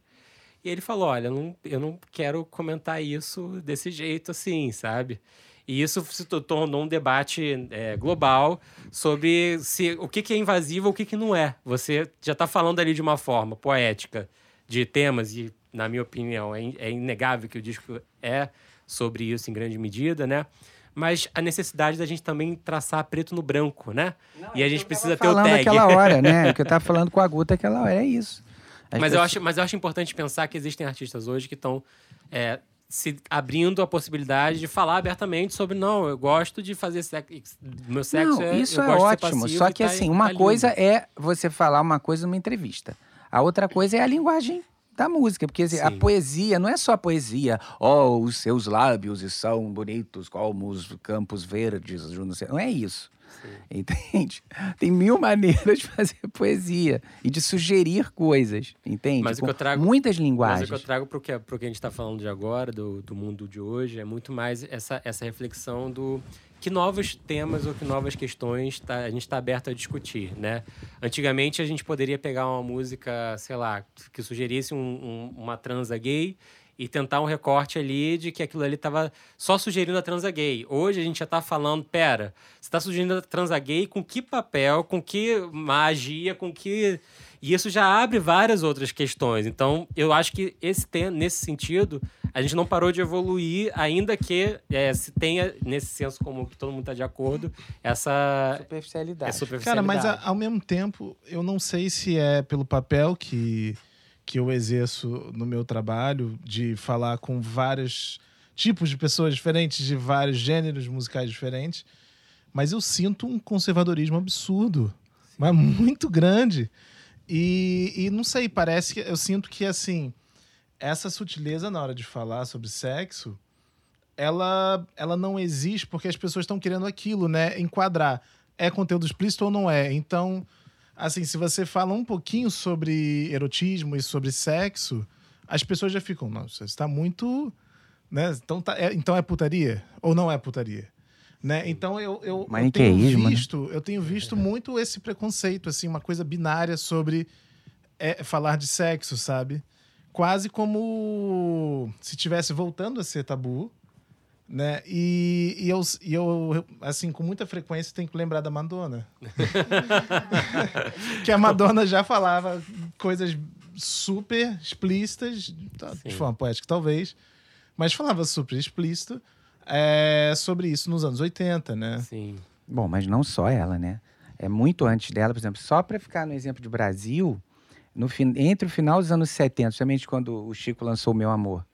E ele falou: Olha, eu não, eu não quero comentar isso desse jeito assim, sabe? E isso se to- tornou um debate é, global sobre se, o que, que é invasivo ou o que, que não é. Você já está falando ali de uma forma poética de temas, e, na minha opinião, é, in- é inegável que o disco é sobre isso em grande medida, né? Mas a necessidade da gente também traçar preto no branco, né? e a gente precisa ter o tag. aquela hora, né? O que eu tava falando com a Guta aquela hora, é isso. As Mas eu, pessoas- acho, mas eu acho importante pensar que existem artistas hoje que estão é, se abrindo a possibilidade de falar abertamente sobre não, eu gosto de fazer sexo. Meu sexo Não, é. isso eu é ótimo. Só que tá- assim, tá uma lindo. coisa é você falar uma coisa numa entrevista. A outra coisa é a linguagem da música, porque assim, a poesia não é só a poesia, oh, os seus lábios são bonitos como os campos verdes, eu não sei. Não é isso. Entende? Tem mil maneiras de fazer poesia e de sugerir coisas, entende? Mas o Com que eu trago- muitas Mas linguagens. o que eu trago pro que, pro que a gente está falando de agora, do, do mundo de hoje, é muito mais essa, essa reflexão do que novos temas ou que novas questões tá, a gente está aberto a discutir, né? Antigamente a gente poderia pegar uma música, sei lá, que sugerisse um- um- uma transa gay e tentar um recorte ali de que aquilo ali estava só sugerindo a transa gay. Hoje a gente já está falando, pera, você está sugerindo a transa gay com que papel, com que magia, com que... E isso já abre várias outras questões. Então, eu acho que esse tem, nesse sentido, a gente não parou de evoluir, ainda que é, se tenha, nesse senso comum que todo mundo está de acordo, essa Superficialidade. é superficialidade. Cara, mas a- ao mesmo tempo, eu não sei se é pelo papel que, que eu exerço no meu trabalho, de falar com vários tipos de pessoas diferentes, de vários gêneros musicais diferentes, mas eu sinto um conservadorismo absurdo, mas muito grande. E, e não sei, parece que eu sinto que, assim, essa sutileza na hora de falar sobre sexo, ela, ela não existe porque as pessoas estão querendo aquilo, né? Enquadrar. É conteúdo explícito ou não é? Então, assim, se você fala um pouquinho sobre erotismo e sobre sexo, as pessoas já ficam, não, você está muito. Né? Então, tá, é, então é putaria? Ou não é putaria? Né? Então eu, eu, eu tenho Maniqueísmo, né? visto, eu tenho visto muito esse preconceito, assim, uma coisa binária sobre é, falar de sexo, sabe? Quase como se tivesse voltando a ser tabu, né? E, e, eu, e eu, assim, com muita frequência tenho que lembrar da Madonna. que a Madonna já falava coisas super explícitas, tá, de forma poética talvez, mas falava super explícito é, sobre isso nos anos 80, né? Sim. Bom, mas não só ela, né? É muito antes dela, por exemplo, só para ficar no exemplo de Brasil, no fin- entre o final dos anos 70, justamente quando o Chico lançou o Meu Amor,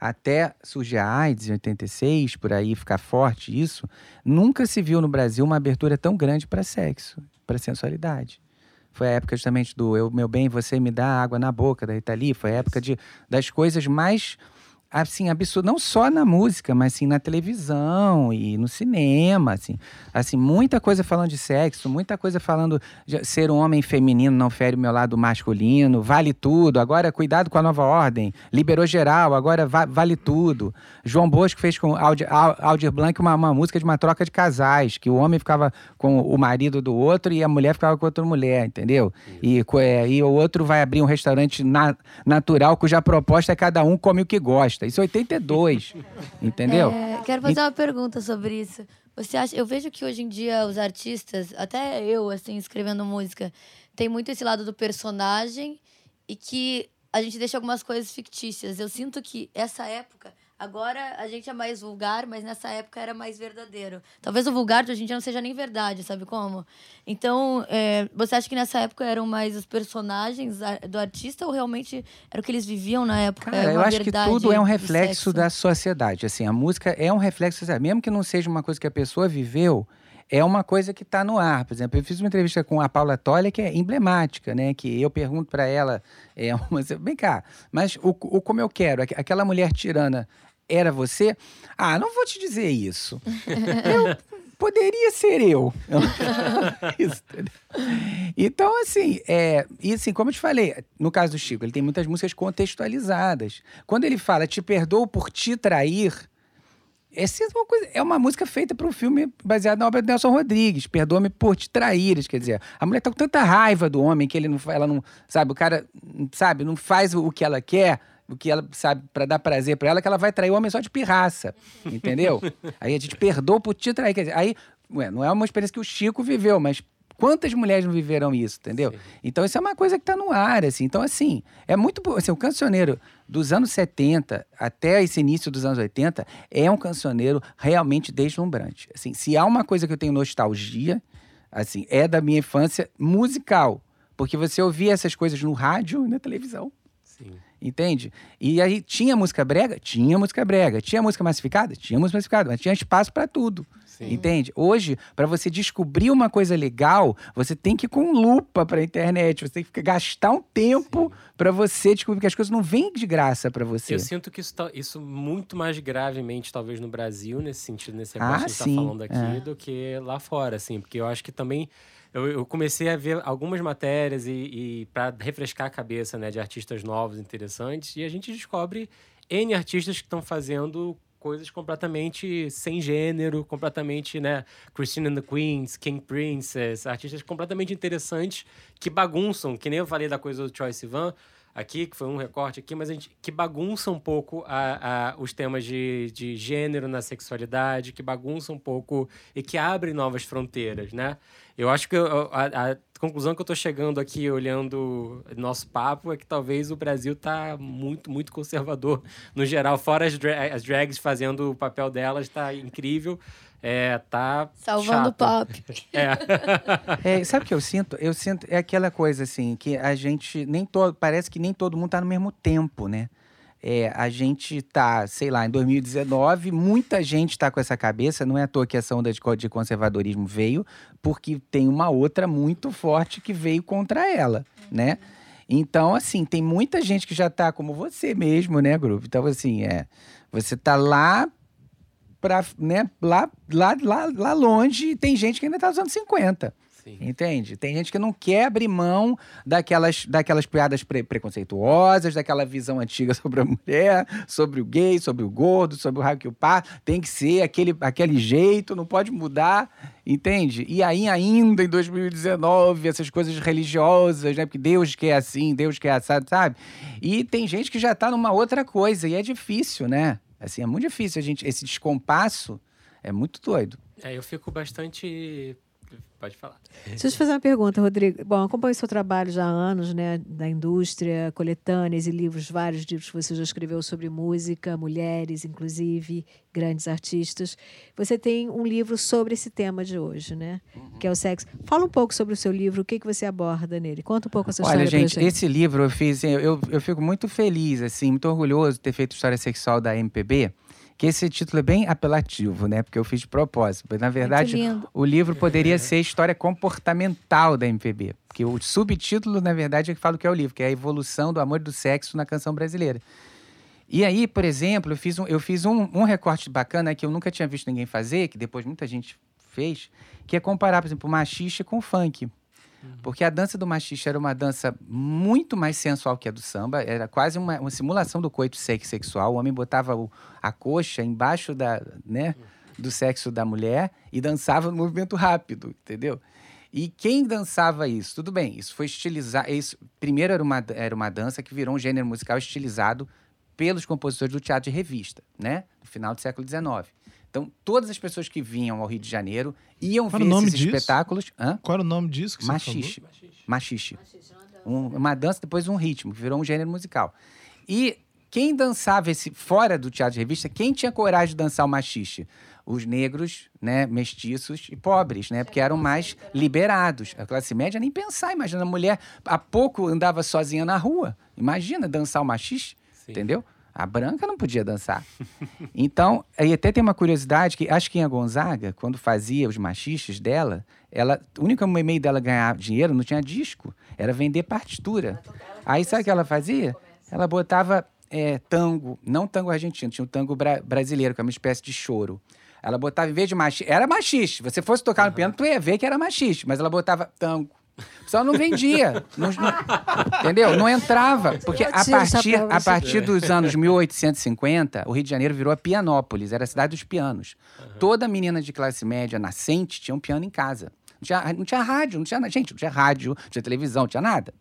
até surgir a AIDS em 86, por aí ficar forte isso, nunca se viu no Brasil uma abertura tão grande para sexo, para sensualidade. Foi a época justamente do Eu, meu bem, você me dá água na boca da Rita Lee. Foi a época de, das coisas mais, assim, absurdas. Não só na música, mas assim, na televisão e no cinema, assim. Assim, muita coisa falando de sexo, muita coisa falando de ser um homem feminino não fere o meu lado masculino, vale tudo. Agora, cuidado com a nova ordem. Liberou geral, agora va- vale tudo. João Bosco fez com Aldir, Al- Aldir Blanc uma, uma música de uma troca de casais, que o homem ficava com o marido do outro e a mulher ficava com outra mulher, entendeu? E, é, e o outro vai abrir um restaurante na- natural cuja proposta é cada um come o que gosta. Isso é 82, entendeu? É, quero fazer uma pergunta sobre isso. Você acha? Eu vejo que hoje em dia os artistas, até eu, assim, escrevendo música, tem muito esse lado do personagem e que a gente deixa algumas coisas fictícias. Eu sinto que essa época. Agora a gente é mais vulgar, mas nessa época era mais verdadeiro. Talvez o vulgar de hoje em dia não seja nem verdade, sabe como? Então, é, você acha que nessa época eram mais os personagens do artista ou realmente era o que eles viviam na época? Cara, eu acho que tudo é um reflexo da sociedade. Assim, a música é um reflexo, sabe? mesmo que não seja uma coisa que a pessoa viveu, é uma coisa que está no ar. Por exemplo, eu fiz uma entrevista com a Paula Toller que é emblemática, né? Que eu pergunto para ela, é uma, vem cá, mas o, o como eu quero, aqu- aquela mulher tirana era você? Ah, não vou te dizer isso. eu poderia ser eu. Isso? Então, assim, é, e assim, como eu te falei, no caso do Chico, ele tem muitas músicas contextualizadas. Quando ele fala te perdoo por te trair, essa é uma, coisa, é uma música feita para um filme baseado na obra de Nelson Rodrigues. Perdoa-me por te traíres. Quer dizer, a mulher tá com tanta raiva do homem que ele não, ela não, sabe, o cara, sabe, não faz o que ela quer, o que ela sabe para dar prazer para ela, que ela vai trair o homem só de pirraça, entendeu? aí a gente perdoa por te trair. Quer dizer, aí, ué, não é uma experiência que o Chico viveu, mas quantas mulheres não viveram isso, entendeu? Então isso é uma coisa que tá no ar, assim. Então, assim, é muito. Assim, o cancioneiro dos anos 70 até esse início dos anos 80 é um cancioneiro realmente deslumbrante. Assim, se há uma coisa que eu tenho nostalgia, assim, é da minha infância musical. Porque você ouvia essas coisas no rádio e na televisão. Sim. Entende? E aí tinha música brega? Tinha música brega. Tinha música massificada? Tinha música massificada, mas tinha espaço para tudo. Entende? Hoje, para você descobrir uma coisa legal, você tem que ir com lupa para internet, você tem que gastar um tempo para você descobrir que as coisas não vêm de graça para você. Eu sinto que isso, tá- isso muito mais gravemente, talvez, no Brasil, nesse sentido, nesse Ah, recorte que a gente sim, tá falando aqui, é. do que lá fora, assim. Porque eu acho que também... Eu, eu comecei a ver algumas matérias e, e para refrescar a cabeça, né, de artistas novos, interessantes, e a gente descobre N artistas que estão fazendo coisas completamente sem gênero, completamente, né, Christine and the Queens, King Princess, artistas completamente interessantes que bagunçam, que nem eu falei da coisa do Troye Sivan, aqui, que foi um recorte aqui, mas a gente, que bagunça um pouco a, a, os temas de, de gênero na sexualidade, que bagunça um pouco e que abre novas fronteiras, né? Eu acho que eu- a, a conclusão que eu tô chegando aqui, olhando nosso papo, é que talvez o Brasil tá muito, muito conservador no geral. Fora as, dra- as drags fazendo o papel delas, tá incrível. É, tá Salvando o pop. É. É, sabe o que eu sinto? Eu sinto é aquela coisa assim que a gente nem todo parece que nem todo mundo tá no mesmo tempo, né? É, a gente tá, sei lá, em 2019, muita gente tá com essa cabeça, não é à toa que essa onda de co- de conservadorismo veio, porque tem uma outra muito forte que veio contra ela, né? Então, assim, tem muita gente que já tá como você mesmo, né, grupo? Então, assim, é, você tá lá pra, né, lá, lá, lá, lá longe e tem gente que ainda tá usando 50. Sim. Entende? Tem gente que não quer abrir mão daquelas, daquelas piadas pre- preconceituosas, daquela visão antiga sobre a mulher, sobre o gay, sobre o gordo, sobre o raio que o pá. Tem que ser aquele, aquele jeito, não pode mudar, entende? E aí, ainda em 2019, essas coisas religiosas, né? Porque Deus quer assim, Deus quer assado, sabe? E tem gente que já tá numa outra coisa, e é difícil, né? Assim, é muito difícil a gente. Esse descompasso é muito doido. É, eu fico bastante. Pode falar. Deixa eu te fazer uma pergunta, Rodrigo. Bom, acompanho seu trabalho já há anos, né, da indústria, coletâneas e livros, vários livros que você já escreveu sobre música, mulheres, inclusive, grandes artistas. Você tem um livro sobre esse tema de hoje, né, que é o sexo. Fala um pouco sobre o seu livro, o que, que você aborda nele. Conta um pouco essa Olha, história gente, pra gente. esse livro eu fiz, eu, eu, eu fico muito feliz, assim, muito orgulhoso de ter feito História Sexual da MPB, que esse título é bem apelativo, né? Porque eu fiz de propósito. Mas, na verdade, o livro poderia ser História Comportamental da MPB. Porque o subtítulo, na verdade, é que fala o que é o livro, que é a evolução do amor e do sexo na canção brasileira. E aí, por exemplo, eu fiz um, eu fiz um, um recorte bacana que eu nunca tinha visto ninguém fazer, que depois muita gente fez, que é comparar, por exemplo, o machixe com o funk. Porque a dança do machixe era uma dança muito mais sensual que a do samba, era quase uma, uma simulação do coito sexual. O homem botava o- a coxa embaixo da, né, do sexo da mulher e dançava no movimento rápido, entendeu? E quem dançava isso? Tudo bem, isso foi estilizado. Isso, primeiro era uma, era uma dança que virou um gênero musical estilizado pelos compositores do teatro de revista, né? No final do século XIX. Então, todas as pessoas que vinham ao Rio de Janeiro iam Qual ver o nome esses disso? espetáculos. Hã? Qual era o nome disso que você Machixe. Machixe. Um- uma dança, depois um ritmo, que virou um gênero musical. E quem dançava esse fora do teatro de revista, quem tinha coragem de dançar o machixe? Os negros, né, mestiços e pobres, né, porque eram mais liberados. A classe média nem pensar, imagina a mulher há pouco andava sozinha na rua. Imagina dançar o machixe, Sim. entendeu? A branca não podia dançar. Então, aí até tem uma curiosidade que acho que em a Gonzaga, quando fazia os machistas dela, ela, o único meio dela ganhar dinheiro não tinha disco, era vender partitura. Aí sabe o que ela fazia? Ela botava é, tango, não tango argentino, tinha um tango bra- brasileiro, que é uma espécie de choro. Ela botava, em vez de machiste, era machiste. Se você fosse tocar no piano, tu ia ver que era machiste, mas ela botava tango. Só não vendia. não- não- entendeu? Não entrava. Porque a partir, a partir dos anos 1850, o Rio de Janeiro virou a Pianópolis, era a cidade dos pianos. Toda menina de classe média nascente tinha um piano em casa. Não tinha, não tinha rádio, não tinha nada. Gente, não tinha rádio, não tinha televisão, não tinha nada.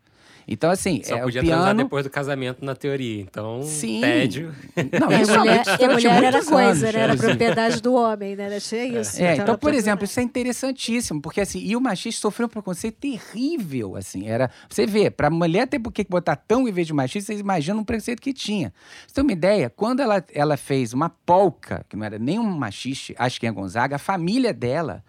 Então, assim, Só é, podia transar piano. depois do casamento, na teoria. Então, Sim. tédio. Não, a isso mulher, e a mulher era coisa, anos, né? Era assim. propriedade do homem, né? Era cheio isso. É, Então, então, por exemplo, isso é interessantíssimo, porque assim, e o machista sofreu um preconceito terrível, assim, era, você vê, pra mulher ter por que botar tão em vez de machista, vocês imaginam um preconceito que tinha. Você tem uma ideia, quando ela, ela fez uma polca, que não era nem um machiste, acho que é Gonzaga, a família dela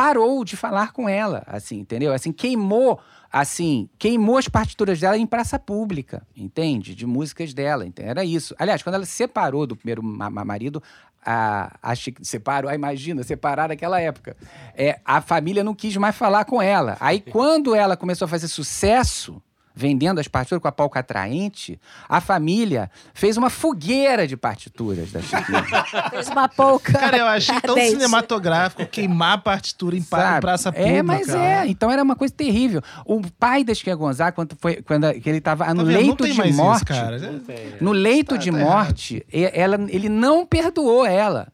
parou de falar com ela, assim, entendeu? Assim, queimou, assim, queimou as partituras dela em praça pública, entende? De músicas dela, entende? era isso. Aliás, quando ela se separou do primeiro ma- ma- marido, a, que separou, ah, imagina, separar naquela época. É, a família não quis mais falar com ela. Aí, quando ela começou a fazer sucesso, vendendo as partituras com a palca atraente, a família fez uma fogueira de partituras da Chiquinha. Fez uma pouca. Cara, eu achei tão cinematográfico queimar a partitura em Sabe? praça pública. É, mas é. Então era uma coisa terrível. O pai da Chiquinha Gonzaga, quando, foi, quando que ele estava Tá no leito tem de morte, no leito Tá- de tá morte, ela, ele não perdoou ela.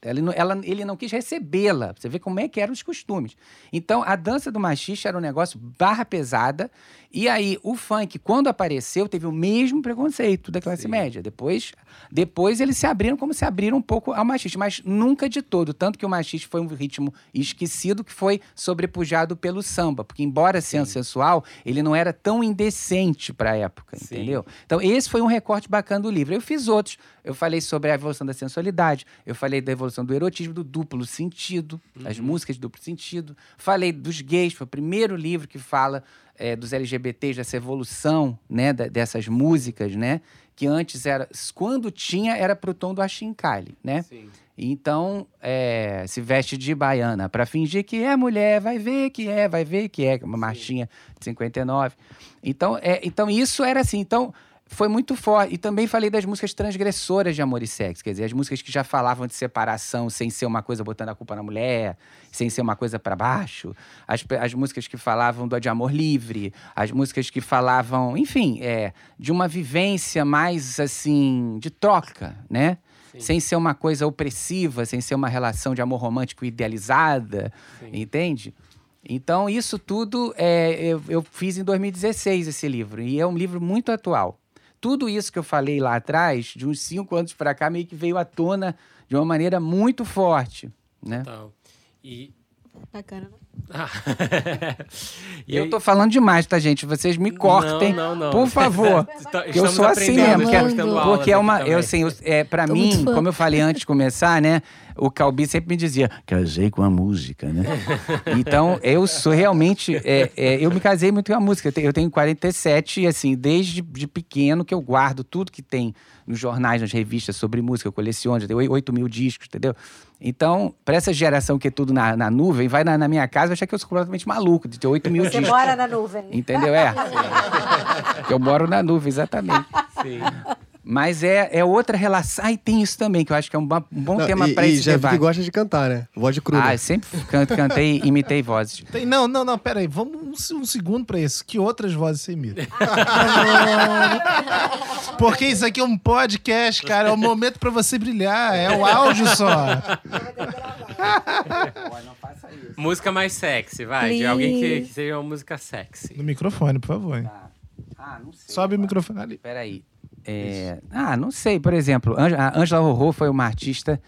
Ela, ela- ele não quis recebê-la. Você vê como é que eram os costumes. Então, a dança do machixe era um negócio barra pesada. E aí, o funk, quando apareceu, teve o mesmo preconceito da classe média. Depois, depois eles se abriram como se abriram um pouco ao machixe, mas nunca de todo. Tanto que o machixe foi um ritmo esquecido que foi sobrepujado pelo samba. Porque, embora sendo sensual, ele não era tão indecente para a época, Sim. entendeu? Então, esse foi um recorte bacana do livro. Eu fiz outros. Eu falei sobre a evolução da sensualidade, eu falei da evolução do erotismo, do duplo sentido, as músicas de duplo sentido. Falei dos gays, foi o primeiro livro que fala eh, dos LGBTs, dessa evolução né, dessas músicas, né? Que antes era. Quando tinha, era pro tom do Achincalhe, né? Sim. Então, é, se veste de baiana para fingir que é mulher, vai ver que é, vai ver que é, uma marchinha de 59. Então, é, então isso era assim. Então, foi muito forte. E também falei das músicas transgressoras de amor e sexo, quer dizer, as músicas que já falavam de separação sem ser uma coisa botando a culpa na mulher, sem ser uma coisa para baixo. As, as músicas que falavam do, de amor livre, as músicas que falavam, enfim, é, de uma vivência mais assim, de troca, né? Sem ser uma coisa opressiva, sem ser uma relação de amor romântico idealizada, entende? Então, isso tudo é, eu, eu fiz em 2016 esse livro, e é um livro muito atual. Tudo isso que eu falei lá atrás, de uns cinco anos para cá, meio que veio à tona de uma maneira muito forte, né? E... Bacana. Ah. E eu aí- tô falando demais, tá, gente? Vocês me cortem, Não, não, não. por favor. Está- eu sou assim mesmo, é- porque é uma, eu assim, eu, é para Tô mim, como eu falei antes de começar, né? O Calbi sempre me dizia, casei com a música, né? então, eu sou realmente, é, é, eu me casei muito com a música. Eu tenho- Eu tenho 47 e assim, desde de pequeno que eu guardo tudo que tem nos jornais, nas revistas sobre música, eu coleciono, já tenho 8 mil discos, entendeu? Então, para essa geração que é tudo na, na nuvem, vai na, na minha casa, vai achar que eu sou completamente maluco de ter 8 mil Você discos. mora na nuvem. Entendeu? É. eu moro na nuvem, exatamente. Sim. Mas é, é outra relação. Ah, e tem isso também, que eu acho que é um, um bom Não, tema e, para e esse já vi que debate. gosta de cantar, né? Voz de cruda. Ah, eu sempre canto, cantei, imitei vozes. Tem, não, não, não, pera aí. Vamos um, um segundo pra isso. Que outras vozes você imita? Porque isso aqui é um podcast, cara. É o momento pra você brilhar. É o áudio só. Música mais sexy, vai. De alguém que, que seja uma música sexy. No microfone, por favor. hein? Ah, não sei. Sobe o microfone ali. Peraí. É, ah, não sei. Por exemplo, a Ângela Rorô foi uma artista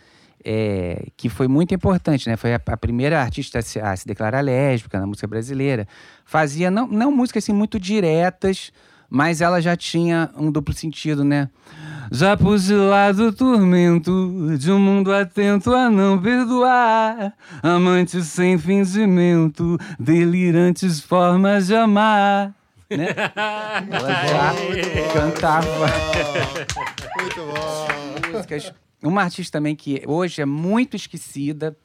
é, que foi muito importante, né? Foi a, a primeira artista a se, a se declarar lésbica na música brasileira. Fazia não, não músicas assim muito diretas, mas ela já tinha um duplo sentido, né? Já pus de lado o tormento de um mundo atento a não perdoar. Amantes sem fingimento, delirantes formas de amar. Né? Ela já cantava Muito bom. músicas. Uma artista também que hoje é muito esquecida,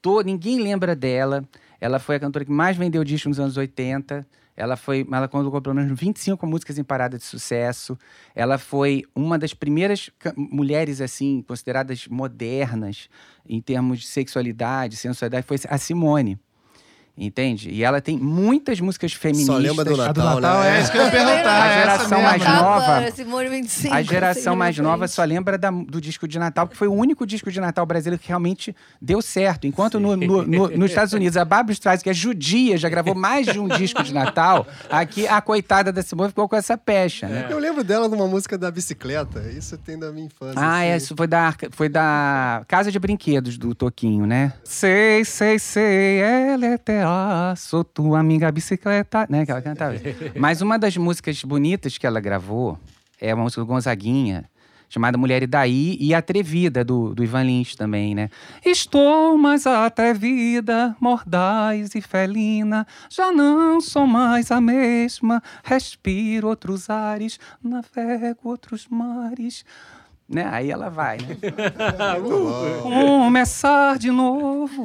to- ninguém lembra dela. Ela foi a cantora que mais vendeu disco nos anos 80. Ela foi, ela colocou pelo menos 25 músicas em parada de sucesso. Ela foi uma das primeiras mulheres assim consideradas modernas em termos de sexualidade, sensualidade, foi a Simone. Entende? E ela tem muitas músicas feministas. Só lembra do A do Natal, Natal né? é isso que eu ia perguntar. A é geração mais nova- agora, Simone 25. A geração mais nova só lembra da- do disco de Natal, que foi o único disco de Natal brasileiro que realmente deu certo. Enquanto no- no- no- nos Estados Unidos a Barbra Streisand, que é judia, já gravou mais de um disco de Natal, aqui a coitada da Simone ficou com essa pecha, né? Eu lembro dela numa música da bicicleta. Isso tem da minha infância. Ah, é, assim. isso foi da, foi da Casa de Brinquedos do Toquinho, né? Sei, sei, sei, ela é sou tua amiga bicicleta, né? Que ela cantava. Mas uma das músicas bonitas que ela gravou é uma música do Gonzaguinha, chamada Mulher e Daí, e Atrevida, do, do Ivan Lins também, né? Estou mais atrevida, mordaz e felina, já não sou mais a mesma, respiro outros ares, navego outros mares. Né? Aí ela vai, né? Começar de novo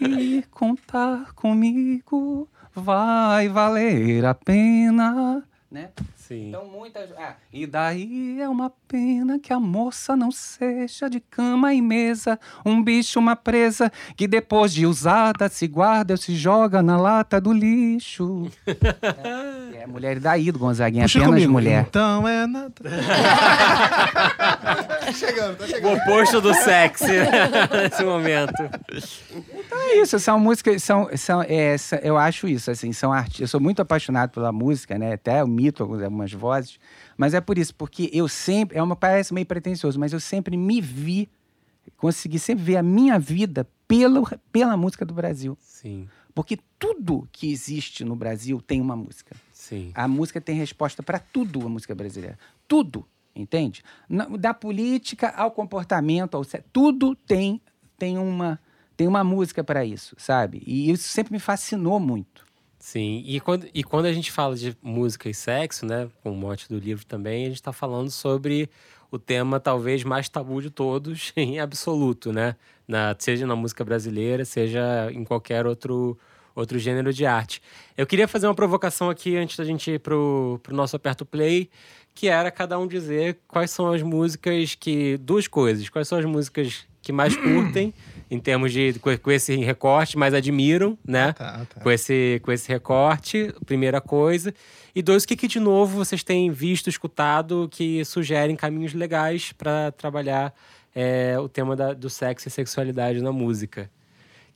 e contar comigo vai valer a pena, né? Sim. Então, muitas. Ah, e daí é uma pena que a moça não seja de cama e mesa, um bicho, uma presa, que depois de usada se guarda ou se joga na lata do lixo. É, É mulher daí do Gonzaguinha, Puxa apenas comigo. mulher. Então é nada. Tá chegando, tá O chegando. oposto do sexy nesse momento. É isso, são músicas, são, são, é, são- eu acho isso, assim, são artistas. Eu sou muito apaixonado pela música, né? Até eu mito algumas, algumas vozes, mas é por isso, porque eu sempre, é uma parece meio pretensioso, mas eu sempre me vi, consegui sempre ver a minha vida pelo, pela música do Brasil. Sim, Porque tudo que existe no Brasil tem uma música. sim. A música tem resposta para tudo, a música brasileira. Tudo, entende? Da política ao comportamento, ao tudo tem, tem, uma, tem uma música para isso, sabe? E isso sempre me fascinou muito. Sim, e quando, e quando a gente fala de música e sexo, né, com o mote do livro também, a gente está falando sobre o tema talvez mais tabu de todos, em absoluto, né? Na, seja na música brasileira, seja em qualquer outro, outro gênero de arte. Eu queria fazer uma provocação aqui antes da gente ir pro, pro nosso Aperto Play, que era cada um dizer quais são as músicas que. Duas coisas. Quais são as músicas que mais curtem, em termos de. com, com esse recorte, mais admiram, né? Tá, tá. com esse, com esse recorte, primeira coisa. E dois, o que, que de novo vocês têm visto, escutado, que sugerem caminhos legais para trabalhar é, o tema da- do sexo e sexualidade na música?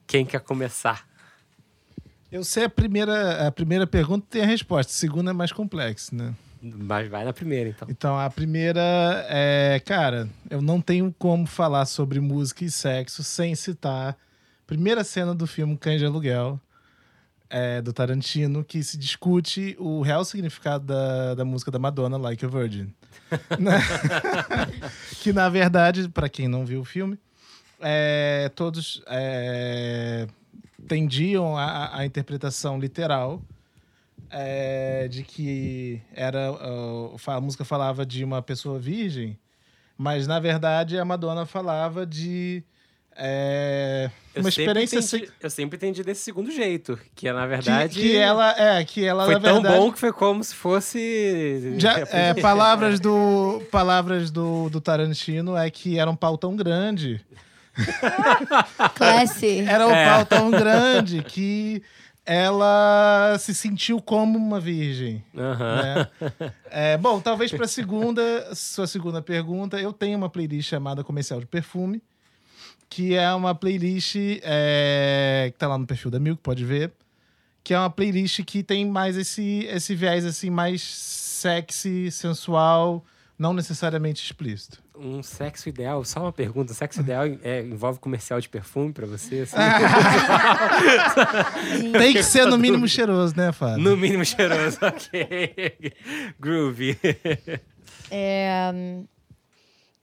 Quem quer começar? Eu sei a primeira, a primeira pergunta tem a resposta. A segunda é mais complexa, né? Mas vai na primeira, então. Então, a primeira é, cara, eu não tenho como falar sobre música e sexo sem citar a primeira cena do filme Cães de Aluguel, é, do Tarantino, que se discute o real significado da, da música da Madonna, Like a Virgin. Né? que, na verdade, para quem não viu o filme, é, todos é, tendiam à à interpretação literal é, de que era a música falava de uma pessoa virgem, mas na verdade a Madonna falava de é, Eu uma sempre experiência entendi- se- Eu sempre entendi desse segundo jeito, que é, na que, verdade. que ela é que ela foi na tão verdade bom que foi como se fosse. já, é, palavras do palavras do, do Tarantino é que era um pau tão grande Classy. era um É. pau tão grande que ela se sentiu como uma virgem Aham. né? É, bom, talvez para segunda, sua segunda pergunta, eu tenho uma playlist chamada Comercial de Perfume, que é uma playlist é, que tá lá no perfil da Milk, pode ver, que é uma playlist que tem mais esse esse viés assim mais sexy, sensual, não necessariamente explícito. Um sexo ideal, só uma pergunta: sexo ideal é, envolve comercial de perfume pra você? assim? Tem que ser no mínimo cheiroso, né, Fábio? No mínimo cheiroso, ok. Groovy. É,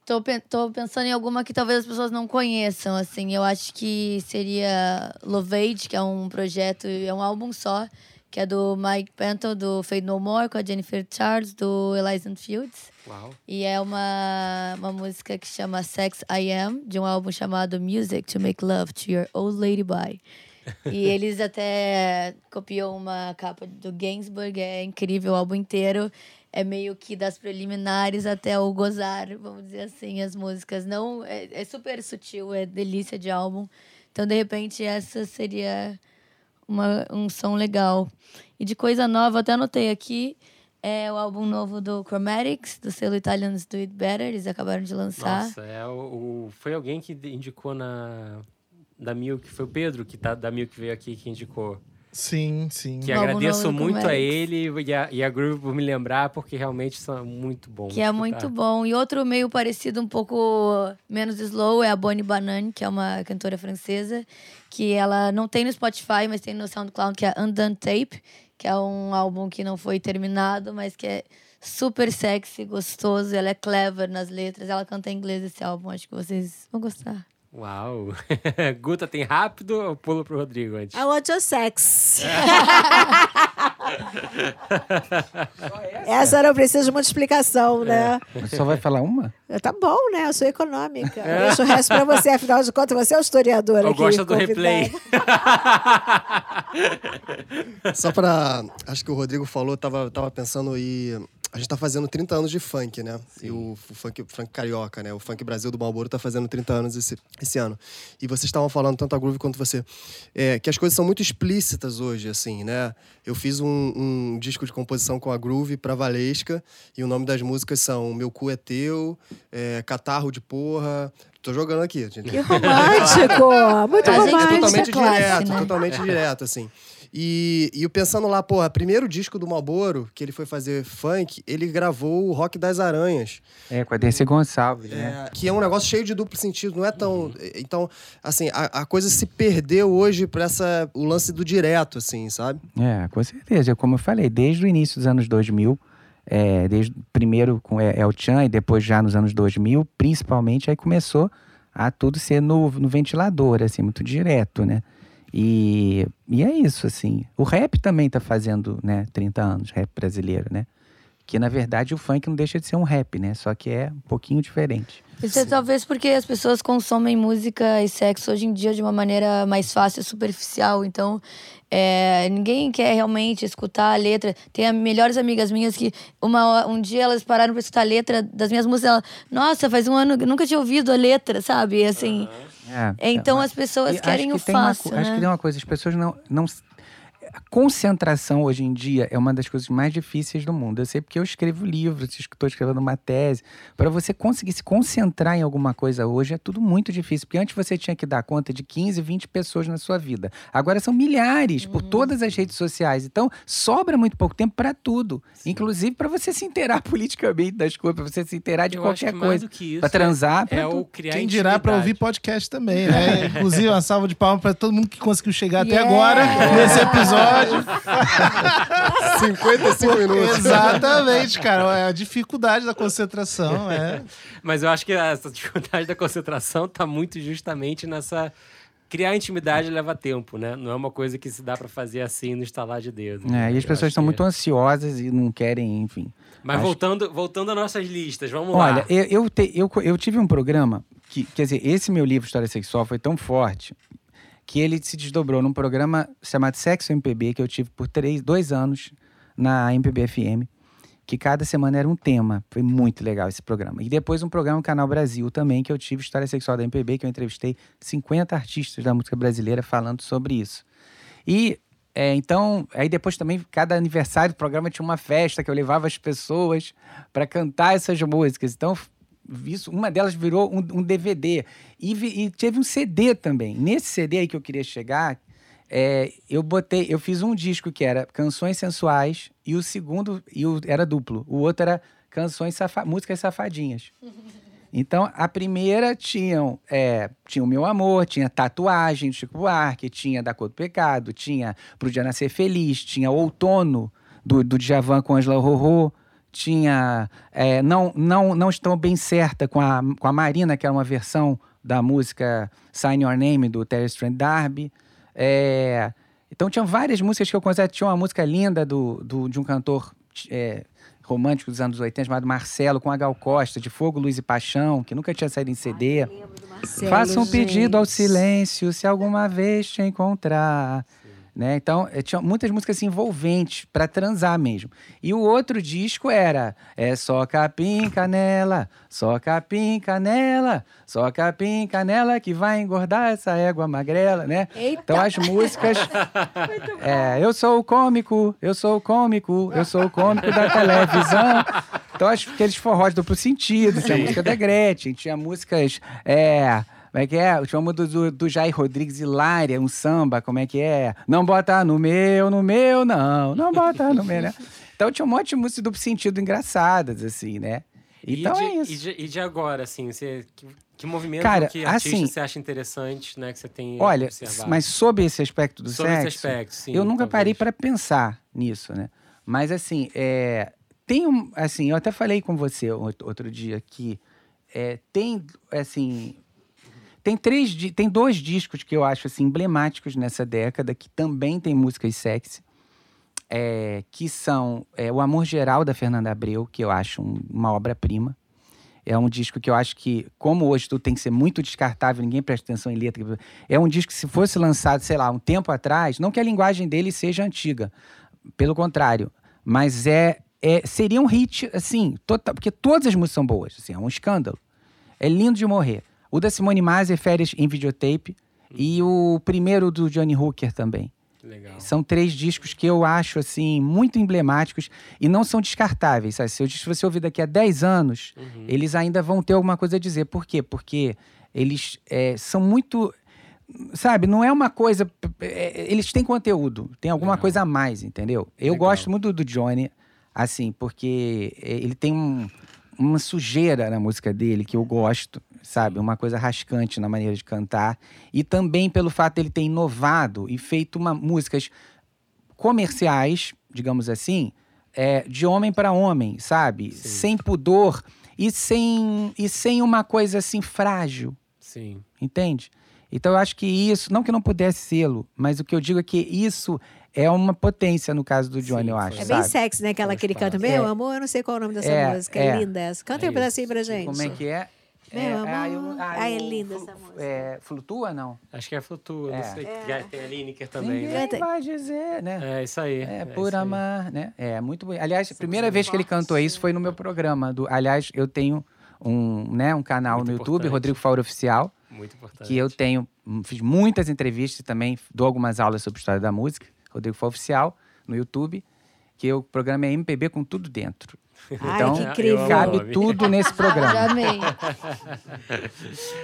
tô, tô pensando em alguma que talvez as pessoas não conheçam, assim. Eu acho que seria Lovage, que é um projeto, é um álbum só, que é do Mike Penton, do Fade No More, com a Jennifer Charles, do Elyson Fields. Uau. E é uma, uma música que chama Sex I Am, de um álbum chamado Music to Make Love to Your Old Lady Bye. e eles até copiam uma capa do Gainsbourg, é incrível o álbum inteiro. É meio que das preliminares até o gozar, vamos dizer assim, as músicas. Não, é, é super sutil, é delícia de álbum. Então, de repente, essa seria uma, um som legal. E de coisa nova, até anotei aqui, é o álbum novo do Chromatics, do selo Italians Do It Better. Eles acabaram de lançar. Nossa, é o, o- foi alguém que indicou na da Milk, foi o Pedro que tá da Milk veio aqui que indicou. Sim, sim. Que agradeço muito a ele e a, e a Groove por me lembrar, porque realmente são muito bons. Que é muito bom. E outro meio parecido, um pouco menos slow, é a Bonnie Banane, que é uma cantora francesa, que ela não tem no Spotify, mas tem no SoundCloud, que é Undone Tape, que é um álbum que não foi terminado, mas que é super sexy, gostoso. Ela é clever nas letras. Ela canta em inglês esse álbum, acho que vocês vão gostar. Uau! Guta, tem rápido ou pulo pro Rodrigo antes? I want your sex. Essa não precisa de muita explicação, né? Só vai falar uma? Tá bom, né? Eu sou econômica. Deixa o resto pra você, afinal de contas, você é o historiador Eu aqui. gosto do convidado. replay. Só pra. Acho que o Rodrigo falou, tava, tava pensando e a gente tá fazendo 30 anos de funk, né? E o, o funk, o funk carioca, né? O funk Brasil do Malboro tá fazendo 30 anos esse, esse ano. E vocês estavam falando, tanto a Groove quanto você, é, que as coisas são muito explícitas hoje, assim, né? Eu fiz um, um disco de composição com a Groove pra Valesca, e o nome das músicas são Meu Cu é Teu, é, Catarro de Porra. Tô jogando aqui, gente. Que romântico! Muito A gente romântico. totalmente Isso é classe, direto, né? totalmente direto, assim. E, e eu pensando lá, porra, primeiro disco do Malboro, que ele foi fazer funk, ele gravou o Rock das Aranhas. É, com a Dercy Gonçalves, né? É, que é um negócio cheio de duplo sentido, não é tão. Então, assim, a, a coisa se perdeu hoje pra essa, o lance do direto, assim, sabe? É, com certeza. Como eu falei, desde o início dos anos 2000, é, desde primeiro com El El Chan e depois já nos anos 2000, principalmente, aí começou a tudo ser no, no ventilador, assim, muito direto, né? E, e é isso, assim. O rap também tá fazendo, né, 30 anos, rap brasileiro, né? Que, na verdade, o funk não deixa de ser um rap, né? Só que é um pouquinho diferente. Isso é talvez porque as pessoas consomem música e sexo hoje em dia de uma maneira mais fácil e superficial. Então, é, ninguém quer realmente escutar a letra. Tem a- melhores amigas minhas que uma, um dia elas pararam pra escutar a letra das minhas músicas. Ela, Nossa, faz um ano que nunca tinha ouvido a letra, sabe? Assim, É, então é, as pessoas querem o que uma fácil, co- né? Acho que tem uma coisa, as pessoas não, não. A concentração hoje em dia é uma das coisas mais difíceis do mundo. Eu sei porque eu escrevo livros, estou escrevendo uma tese. Para você conseguir se concentrar em alguma coisa hoje é tudo muito difícil. Porque antes você tinha que dar conta de 15, 20 pessoas na sua vida. Agora são milhares Uhum. por todas as redes sociais. Então sobra muito pouco tempo para tudo. Inclusive para você se inteirar politicamente das coisas, para você se inteirar de Eu acho qualquer coisa. Para transar, pra é, é o criar Quem dirá pra ouvir podcast também, né? Inclusive, uma salva de palmas pra todo mundo que conseguiu chegar até Yeah! agora nesse episódio. 55 minutos. Exatamente, cara. É a dificuldade da concentração, é. Mas eu acho que essa dificuldade da concentração tá muito justamente nessa. Criar intimidade leva tempo, né? Não é uma coisa que se dá pra fazer assim no estalar de dedo. É, né? e as Eu pessoas estão que- muito ansiosas e não querem, enfim. Mas acho- voltando, voltando às nossas listas, vamos Olha, lá. eu, eu, te- eu, eu tive um programa que, quer dizer, esse meu livro História Sexual foi tão forte que ele se desdobrou num programa chamado Sexo MPB que eu tive por três, dois anos na MPB FM, que cada semana era um tema. Foi muito legal esse programa. E depois um programa no Canal Brasil também, que eu tive História Sexual da MPB, que eu entrevistei 50 artistas da música brasileira falando sobre isso. E é, então, aí depois também, cada aniversário do programa tinha uma festa que eu levava as pessoas para cantar essas músicas. Então, isso, uma delas virou um, um DVD. E, vi- e teve um CD também. Nesse CD aí que eu queria chegar, é, eu botei, eu fiz um disco que era Canções Sensuais e o segundo e o, era duplo. O outro era Canções Safa, Músicas Safadinhas. Então, a primeira tinham, é, tinha o Meu Amor, tinha Tatuagem do Chico Buarque, tinha Da Cor do Pecado, tinha Pro Dia Nascer Feliz, tinha Outono, do, do Djavan com Angela Rorô, tinha é, não, não, não Estão Bem Certa com a, com a Marina, que era uma versão da música Sign Your Name, do Terry Strand D'Arby. É, então, tinha várias músicas que eu considero. Tinha uma música linda do, do, de um cantor é, romântico dos anos 80, chamado Marcelo, com a Gal Costa, de Fogo, Luz e Paixão, que nunca tinha saído em CD. Faça um pedido ao silêncio se alguma vez te encontrar. Né? Então, eh, tinha muitas músicas assim, envolventes para transar mesmo. E o outro disco era É só capim canela, só capim canela, só capim canela que vai engordar essa égua magrela, né? Eita! Então as músicas é, eu sou o cômico, eu sou o cômico, eu sou o cômico da televisão. Então, acho que aqueles forrós duplo sentido, tinha a música da Gretchen, tinha músicas. É, como é que é? Tinha uma do, do, do Jair Rodrigues Hilária, um samba, como é que é? Não bota no meu, no meu, não, não bota no meu, né? Então tinha um monte de músicas duplo sentido engraçadas, assim, né? Então de, é isso. E de, e de agora, assim, você, que, que movimento Cara, que artista assim, você acha interessante, né? Que você tem Olha, observado? mas sob esse aspecto do Sobre sexo, esse aspecto, sim. eu nunca talvez. parei para pensar nisso, né? Mas assim, é, tem um, assim, eu até falei com você out- outro dia que é, tem, assim, tem três, tem dois discos que eu acho assim emblemáticos nessa década que também tem músicas sexy, é, que são é, o Amor Geral da Fernanda Abreu, que eu acho um- uma obra-prima. É um disco que eu acho que, como hoje tudo tem que ser muito descartável, ninguém presta atenção em letra. É um disco que, se fosse lançado, sei lá, um tempo atrás, não que a linguagem dele seja antiga, pelo contrário, mas é é, seria um hit, assim, total, porque todas as músicas são boas, assim, é um escândalo. É lindo de morrer. O da Simone Maser, Férias em Videotape, e o primeiro do Johnny Hooker também. Legal. São três discos que eu acho, assim, muito emblemáticos e não são descartáveis. Sabe? Se você ouvir daqui a 10 anos, Uhum. eles ainda vão ter alguma coisa a dizer. Por quê? Porque eles é, são muito. Sabe, não é uma coisa. é, eles têm conteúdo, tem alguma Legal. coisa a mais, entendeu? Eu Legal. gosto muito do Johnny, assim, porque é, ele tem um- uma sujeira na música dele que eu gosto, sabe? Uma coisa rascante na maneira de cantar. E também pelo fato dele ter inovado e feito uma, músicas comerciais, digamos assim, é, de homem para homem, sabe? Sim. Sem pudor e sem, e sem uma coisa assim frágil, Sim. entende? Então eu acho que isso, não que não pudesse sê-lo, mas o que eu digo é que isso é uma potência no caso do Johnny, Sim, eu acho. É bem sabe? sexy, né? Aquela que ele canta, meu É. amor, eu não sei qual é o nome dessa É, música. É, é. linda essa. Canta É aí um pedacinho pra gente. Como é que é? Meu ah, eu- amor. ah, Ah, é linda essa música. É, flutua, não? Acho que é Flutua, É. não sei. que Tem a Lineker também, Ninguém né? Vai dizer, né? É isso aí. É, isso por aí. amar, né? É, muito bonito. Aliás, a primeira vez que ele cantou isso foi no meu programa. Do, aliás, eu tenho um, né, um canal Muito no YouTube, importante. Rodrigo Faura Oficial, Muito importante. que eu tenho, hum, fiz muitas entrevistas também dou algumas aulas sobre história da música. Rodrigo Faura Oficial, no YouTube, que o programa é MPB com tudo dentro. Ai, Então, que eu. Cabe tudo nesse programa. Já amei.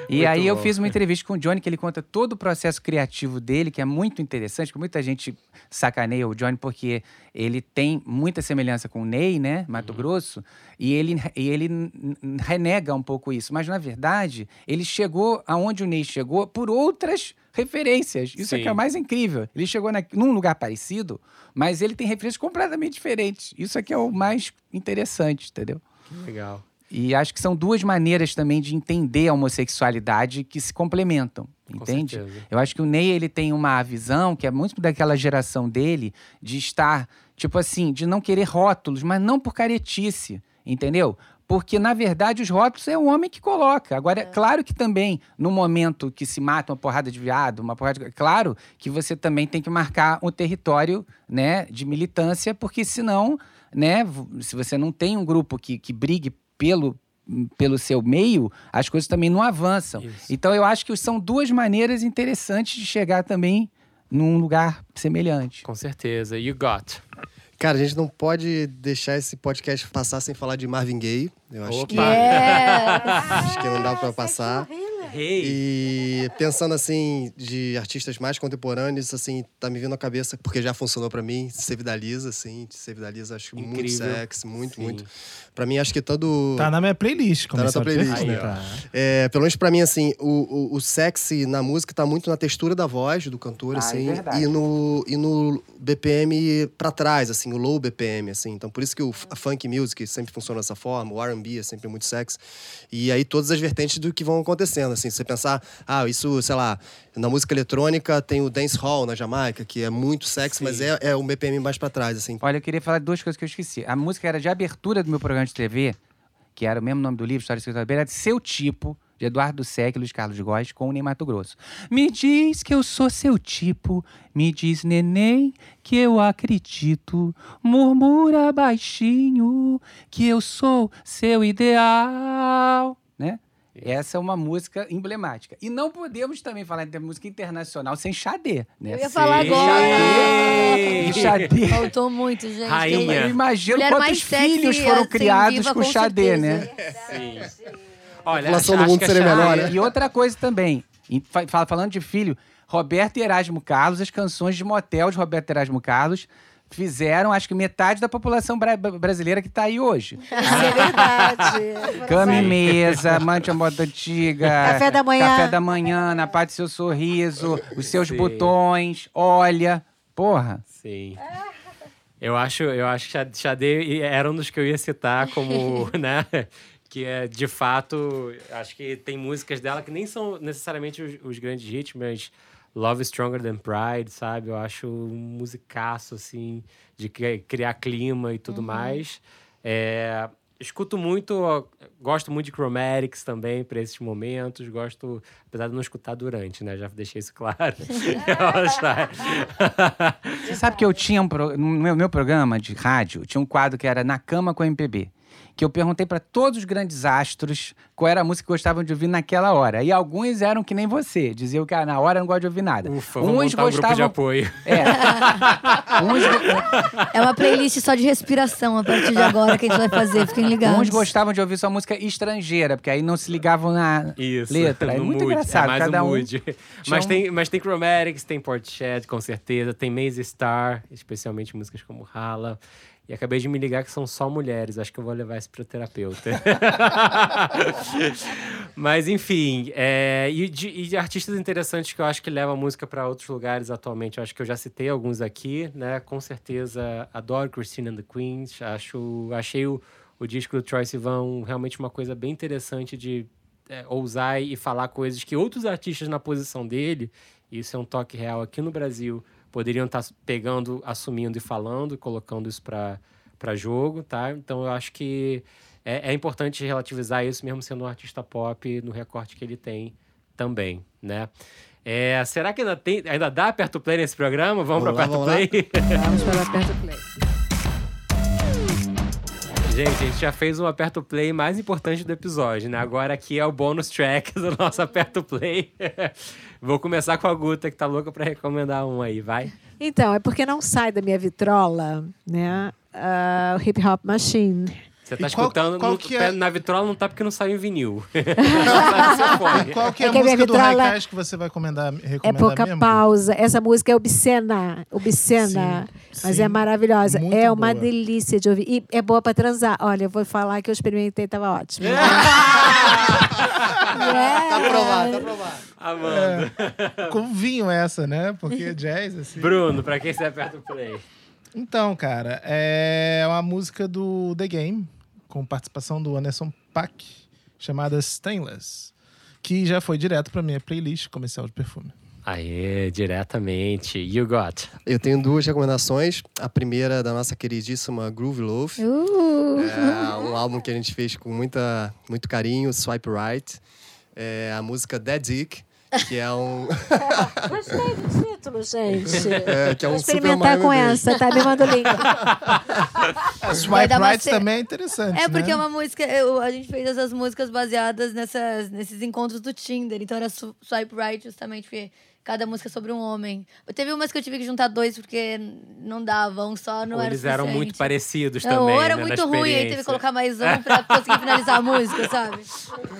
E Muito aí eu bom. fiz uma entrevista com o Johnny que ele conta todo o processo criativo dele, que é muito interessante, porque muita gente sacaneia o Johnny porque ele tem muita semelhança com o Ney, né, Mato Grosso, e ele, e ele renega um pouco isso. Mas, na verdade, ele chegou aonde o Ney chegou por outras referências. Isso é que é o mais incrível. Ele chegou na, num lugar parecido, mas ele tem referências completamente diferentes. Isso é que é o mais interessante, entendeu? Que legal. E acho que são duas maneiras também de entender a homossexualidade que se complementam, Com entende? Eu acho que o Ney ele tem uma visão que é muito daquela geração dele de estar, tipo assim, de não querer rótulos, mas não por caretice, entendeu? Porque, na verdade, os rótulos é o homem que coloca. Agora, é claro que também, no momento que se mata uma porrada de viado, uma porrada de... Claro que você também tem que marcar um território, né, de militância, porque senão, né, se você não tem um grupo que, que brigue pelo, pelo seu meio, as coisas também não avançam. Isso. Então, eu acho que são duas maneiras interessantes de chegar também num lugar semelhante. Com certeza. You got. Cara, a gente não pode deixar esse podcast passar sem falar de Marvin Gaye. Eu acho que, Opa. Yeah. acho que não dá pra passar. Hey. E pensando assim, de artistas mais contemporâneos, assim, tá me vindo à cabeça, porque já funcionou pra mim, Save da Lisa, assim, Save da Lisa, acho muito Incrível. sexy, muito, Sim. muito. Pra mim, acho que todo. Tá na minha playlist. Tá na tua playlist, né? perguntar. É, pelo menos pra mim, assim, o, o, o sexy na música tá muito na textura da voz do cantor, Ah, é assim, verdade. e, no, e no BPM pra trás, assim, o low BPM, assim. Então, por isso que o funk music sempre funciona dessa forma, o R&B é sempre muito sexy. E aí, todas as vertentes do que vão acontecendo, assim. Se você pensar, ah, isso, sei lá, na música eletrônica tem o dance hall na Jamaica, que é muito sexy, Sim. mas é, é o BPM mais pra trás, assim. Olha, eu queria falar de duas coisas que eu esqueci. A música era de abertura do meu programa de TV, que era o mesmo nome do livro, História Escrita era de Seu Tipo, de Eduardo Sec Luiz Carlos Góes, com o Ney Mato Grosso. Me diz que eu sou seu tipo, me diz, neném, que eu acredito. Murmura baixinho que eu sou seu ideal, né? Essa é uma música emblemática. E não podemos também falar de música internacional sem Xadê, né? Eu ia falar Sim. agora. Xadê. Faltou muito, gente. Rainha. Eu imagino Mulher quantos filhos foram assim, criados viva, com com Xadê, né? Sim. Olha, população acho, do mundo a seria melhor, né? e outra coisa também, falando de filho, Roberto e Erasmo Carlos, as canções de motel de Roberto e Erasmo Carlos fizeram, acho que metade da população bra- brasileira que tá aí hoje. Isso é verdade. Cama e mesa, mante a moda antiga. Café da manhã. Café da manhã, na parte do seu sorriso, os seus Sim. botões, olha. Porra. Sim. Eu acho, eu acho que Xa- Xadê era um dos que eu ia citar como, né? Que é, de fato, acho que tem músicas dela que nem são necessariamente os, os grandes hits, mas Love is Stronger Than Pride, sabe? Eu acho um musicaço, assim, de cri- criar clima e tudo mais. É, escuto muito, gosto muito de Chromatics também para esses momentos. Gosto, apesar de não escutar durante, né? Já deixei isso claro. Você sabe que eu tinha um pro- no meu, meu programa de rádio, tinha um quadro que era Na Cama com MPB. Que eu perguntei para todos os grandes astros qual era a música que gostavam de ouvir naquela hora. E alguns eram que nem você, diziam que ah, na hora eu não gosto de ouvir nada. Ufa, vou montar um grupo de apoio. É. uns, É uma playlist só de respiração a partir de agora que a gente vai fazer. Fiquem ligados. uns gostavam de ouvir só música estrangeira, porque aí não se ligavam na Isso. letra. É muito mood, engraçado. É mais cada um mood. Mas, um- tem, mas tem Chromatics, tem Portishead, com certeza. Tem Maze Star, especialmente músicas como Hala. E acabei de me ligar que são só mulheres. Acho que eu vou levar isso pro terapeuta. Mas, enfim. é, e, de, e de artistas interessantes que eu acho que levam a música para outros lugares atualmente. Eu acho que eu já citei alguns aqui, né? Com certeza adoro Christine and the Queens. Acho, achei o, o disco do Troy Sivan realmente uma coisa bem interessante de é, ousar e falar coisas que outros artistas na posição dele, e isso é um toque real aqui no Brasil, poderiam estar pegando, assumindo e falando, colocando isso para jogo, tá? Então eu acho que é, é importante relativizar isso, mesmo sendo um artista pop, no recorte que ele tem também, né? É, será que ainda, tem, ainda dá aperto play nesse programa? Vamos, para lá. play? Vamos para o aperto play. Gente, a gente já fez um aperto play mais importante do episódio, né? Agora aqui é o bônus track do nosso aperto play. Vou começar com a Guta, que tá louca pra recomendar um aí, vai. Então, é porque não sai da minha vitrola, né? ah, o Hip Hop Machine. Você tá qual- escutando, qual no- que é- na vitrola não tá porque não saiu em vinil. Qual que é, É a que a música do vitrola- Highcast que você vai recomendar, É pouca mesmo? pausa. Essa música é obscena. Obscena. Sim, mas sim. é maravilhosa. Muito é uma boa. delícia de ouvir. E é boa pra transar. Olha, eu vou falar que eu experimentei, tava ótimo. É. Tá aprovado, tá aprovado. Amanda. Com vinho essa, né? Porque jazz, assim. Bruno, pra quem você aperta o play? Então, cara, é uma música do The Game, com participação do Anderson Paak, chamada Stainless, que já foi direto pra minha playlist comercial de perfume. Aê, diretamente. You got. Eu tenho duas recomendações. A primeira é da nossa queridíssima Groove Love. Uh, É um álbum que a gente fez com muita, muito carinho, Swipe Right. É a música Dead Dick, que é um, gostei do título, gente. é, que é um Vou experimentar com essa, tá? Me manda o link. A Swipe Right ce- também é interessante, É porque né? é uma música. eu- a gente fez essas músicas baseadas nessas, nesses encontros do Tinder. Então era su- Swipe Right, justamente porque cada música é sobre um homem. Teve umas que eu tive que juntar dois porque não dava, um só não Ou era eles eram muito parecidos Não, também. ou era né, na muito ruim, aí teve que colocar mais um pra conseguir finalizar a música, sabe?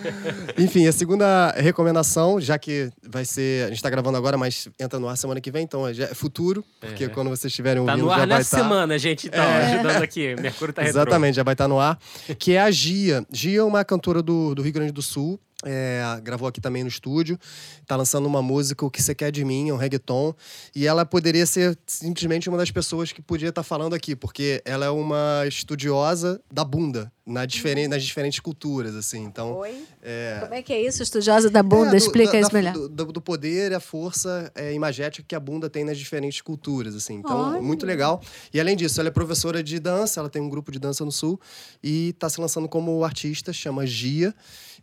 Enfim, a segunda recomendação, já que vai ser. A gente tá gravando agora, mas entra no ar semana que vem, então já é futuro, porque É. quando vocês estiverem Tá ouvindo, no já ar vai nessa estar. semana, gente. Então, ajudando aqui. Mercúrio tá retrô. Exatamente, já vai estar no ar. Que é a Gia. Gia é uma cantora do, do Rio Grande do Sul. É, gravou aqui também no estúdio. Tá lançando uma música, O Que Você Quer de Mim, é um reggaeton. E ela poderia ser simplesmente uma das pessoas que podia estar falando aqui, porque ela é uma estudiosa da bunda, na diferen nas diferentes culturas, assim. Então. Oi? É, Como é que é isso, estudiosa da bunda? é, do- Explica da- isso da- melhor. Do, do- poder e a força é, imagética que a bunda tem nas diferentes culturas, assim. Então, Olha. muito legal. E além disso, ela é professora de dança, ela tem um grupo de dança no Sul e está se lançando como artista, chama Gia.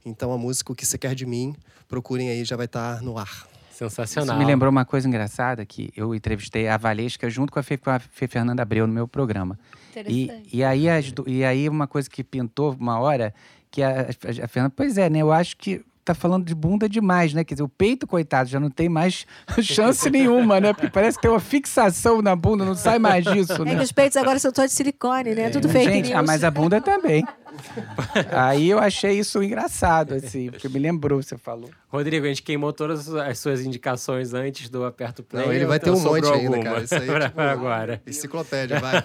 Então, a música O Que Você Quer de Mim, procurem aí, já vai estar no ar. Sensacional. Isso me lembrou uma coisa engraçada que eu entrevistei a Valesca junto com a Fê, com a Fê Fernanda Abreu no meu programa. E, Interessante. e, aí as e aí uma coisa que pintou uma hora, que a, a, a Fernanda, pois é, né? Eu acho que tá falando de bunda demais, né? Quer dizer, o peito, coitado, já não tem mais chance nenhuma, né? Porque parece que tem uma fixação na bunda, não sai mais disso, É né? que os peitos agora são todos de silicone, né? Tudo fake Gente, news. ah, mas a bunda também. Aí eu achei isso engraçado, assim, porque me lembrou, você falou. Rodrigo, a gente queimou todas as suas indicações antes do Aperto Play. Não, ele vai ter um monte ainda, cara. Isso aí é pra- tipo- agora. Enciclopédia, vai.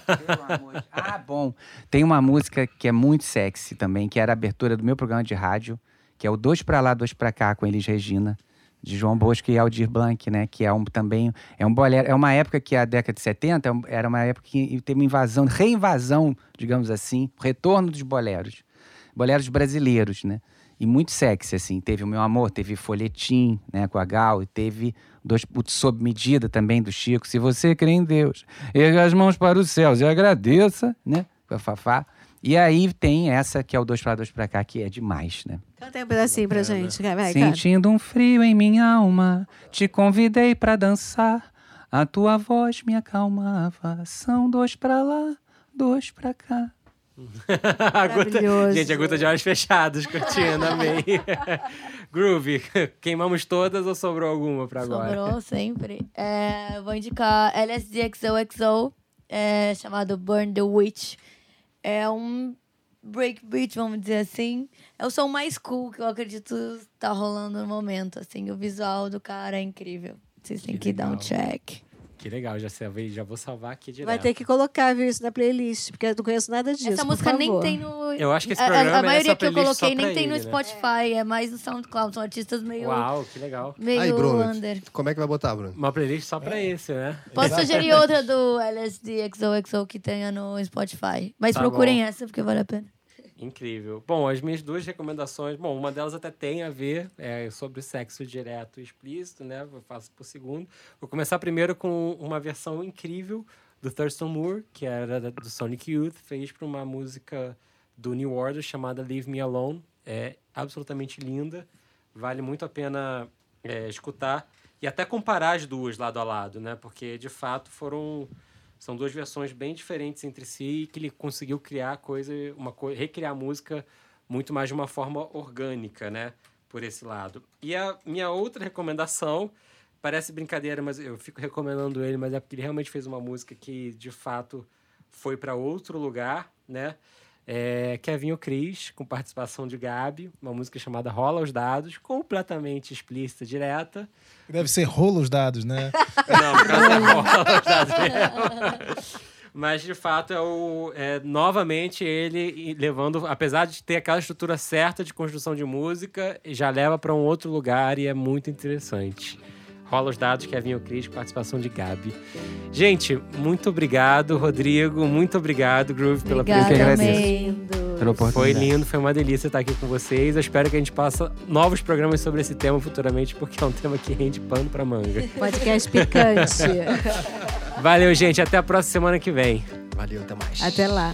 Ah, bom. Tem uma música que é muito sexy também, que era a abertura do meu programa de rádio, que é o Dois Pra Lá, Dois Pra Cá, com Elis Regina, de João Bosco e Aldir Blanc, né? Que é um também. É um bolero. É uma época que a década de 70 é era uma época que teve uma invasão, reinvasão, digamos assim, retorno dos boleros. Boleros brasileiros, né? E muito sexy, assim. Teve o Meu Amor, teve Folhetim, né, com a Gal, e teve dois, Sob Medida também, do Chico. Se você crê em Deus, erga as mãos para os céus e agradeça, né, com a Fafá. E aí tem essa que é o dois pra dois pra cá, que é demais, né? Canta um pedacinho pra gente. Vai. Sentindo um frio em minha alma, te convidei pra dançar. A tua voz me acalmava. São dois pra lá, dois pra cá. A gente, a Guta de olhos fechados, curtindo, amei. Groovy, queimamos todas ou sobrou alguma pra agora? Sobrou sempre. É, vou indicar LSDXOXO, é, chamado Burn the Witch. É um breakbeat, vamos dizer assim. É o som mais cool que eu acredito tá rolando no momento. Assim, o visual do cara é incrível. Vocês têm Que que, dar um check. Que legal, já, salvei, já vou salvar aqui direto. Vai ter que colocar, viu, isso na playlist, porque eu não conheço nada disso. Essa por música nem tem no. Eu acho que esse a- a- programa a, é maioria essa que eu coloquei nem pra tem no ele, né? Spotify, é mais no SoundCloud. São artistas meio, Uau, que legal. meio Aí, Bruno, under. como é que vai botar, Bruno? Uma playlist só pra esse, né? Posso sugerir outra do LSD XOXO que tenha no Spotify. Mas Tá procurem bom. essa, porque vale a pena. Incrível. Bom, as minhas duas recomendações, bom, uma delas até tem a ver é, sobre sexo direto e explícito, né? Eu faço por segundo. Vou começar primeiro com uma versão incrível do Thurston Moore, que era do Sonic Youth, fez para uma música do New Order chamada Leave Me Alone. É absolutamente linda, vale muito a pena é, escutar e até comparar as duas lado a lado, né? Porque de fato foram são duas versões bem diferentes entre si e que ele conseguiu criar coisa, uma coisa, recriar a música muito mais de uma forma orgânica, né? Por esse lado. E a minha outra recomendação parece brincadeira, mas eu fico recomendando ele, mas é porque ele realmente fez uma música que de fato foi para outro lugar, né? É Kevin Cris, com participação de Gabi, uma música chamada Rola os Dados, completamente explícita, direta. Deve ser rolo os dados, né? Não, por causa da rola, tá vendo? Mas de fato é, o, é novamente ele levando, apesar de ter aquela estrutura certa de construção de música, já leva para um outro lugar e é muito interessante. Rola os dados, Kevin Cris, com participação de Gabi. Gente, muito obrigado, Rodrigo. Muito obrigado, Groove, pela Obrigada, que agradeço. Mendes. Pela Foi lindo, foi uma delícia estar aqui com vocês. Eu espero que a gente faça novos programas sobre esse tema futuramente, porque é um tema que rende pano pra manga. Podcast picante. Valeu, gente. Até a próxima semana que vem. Valeu, até mais. Até lá.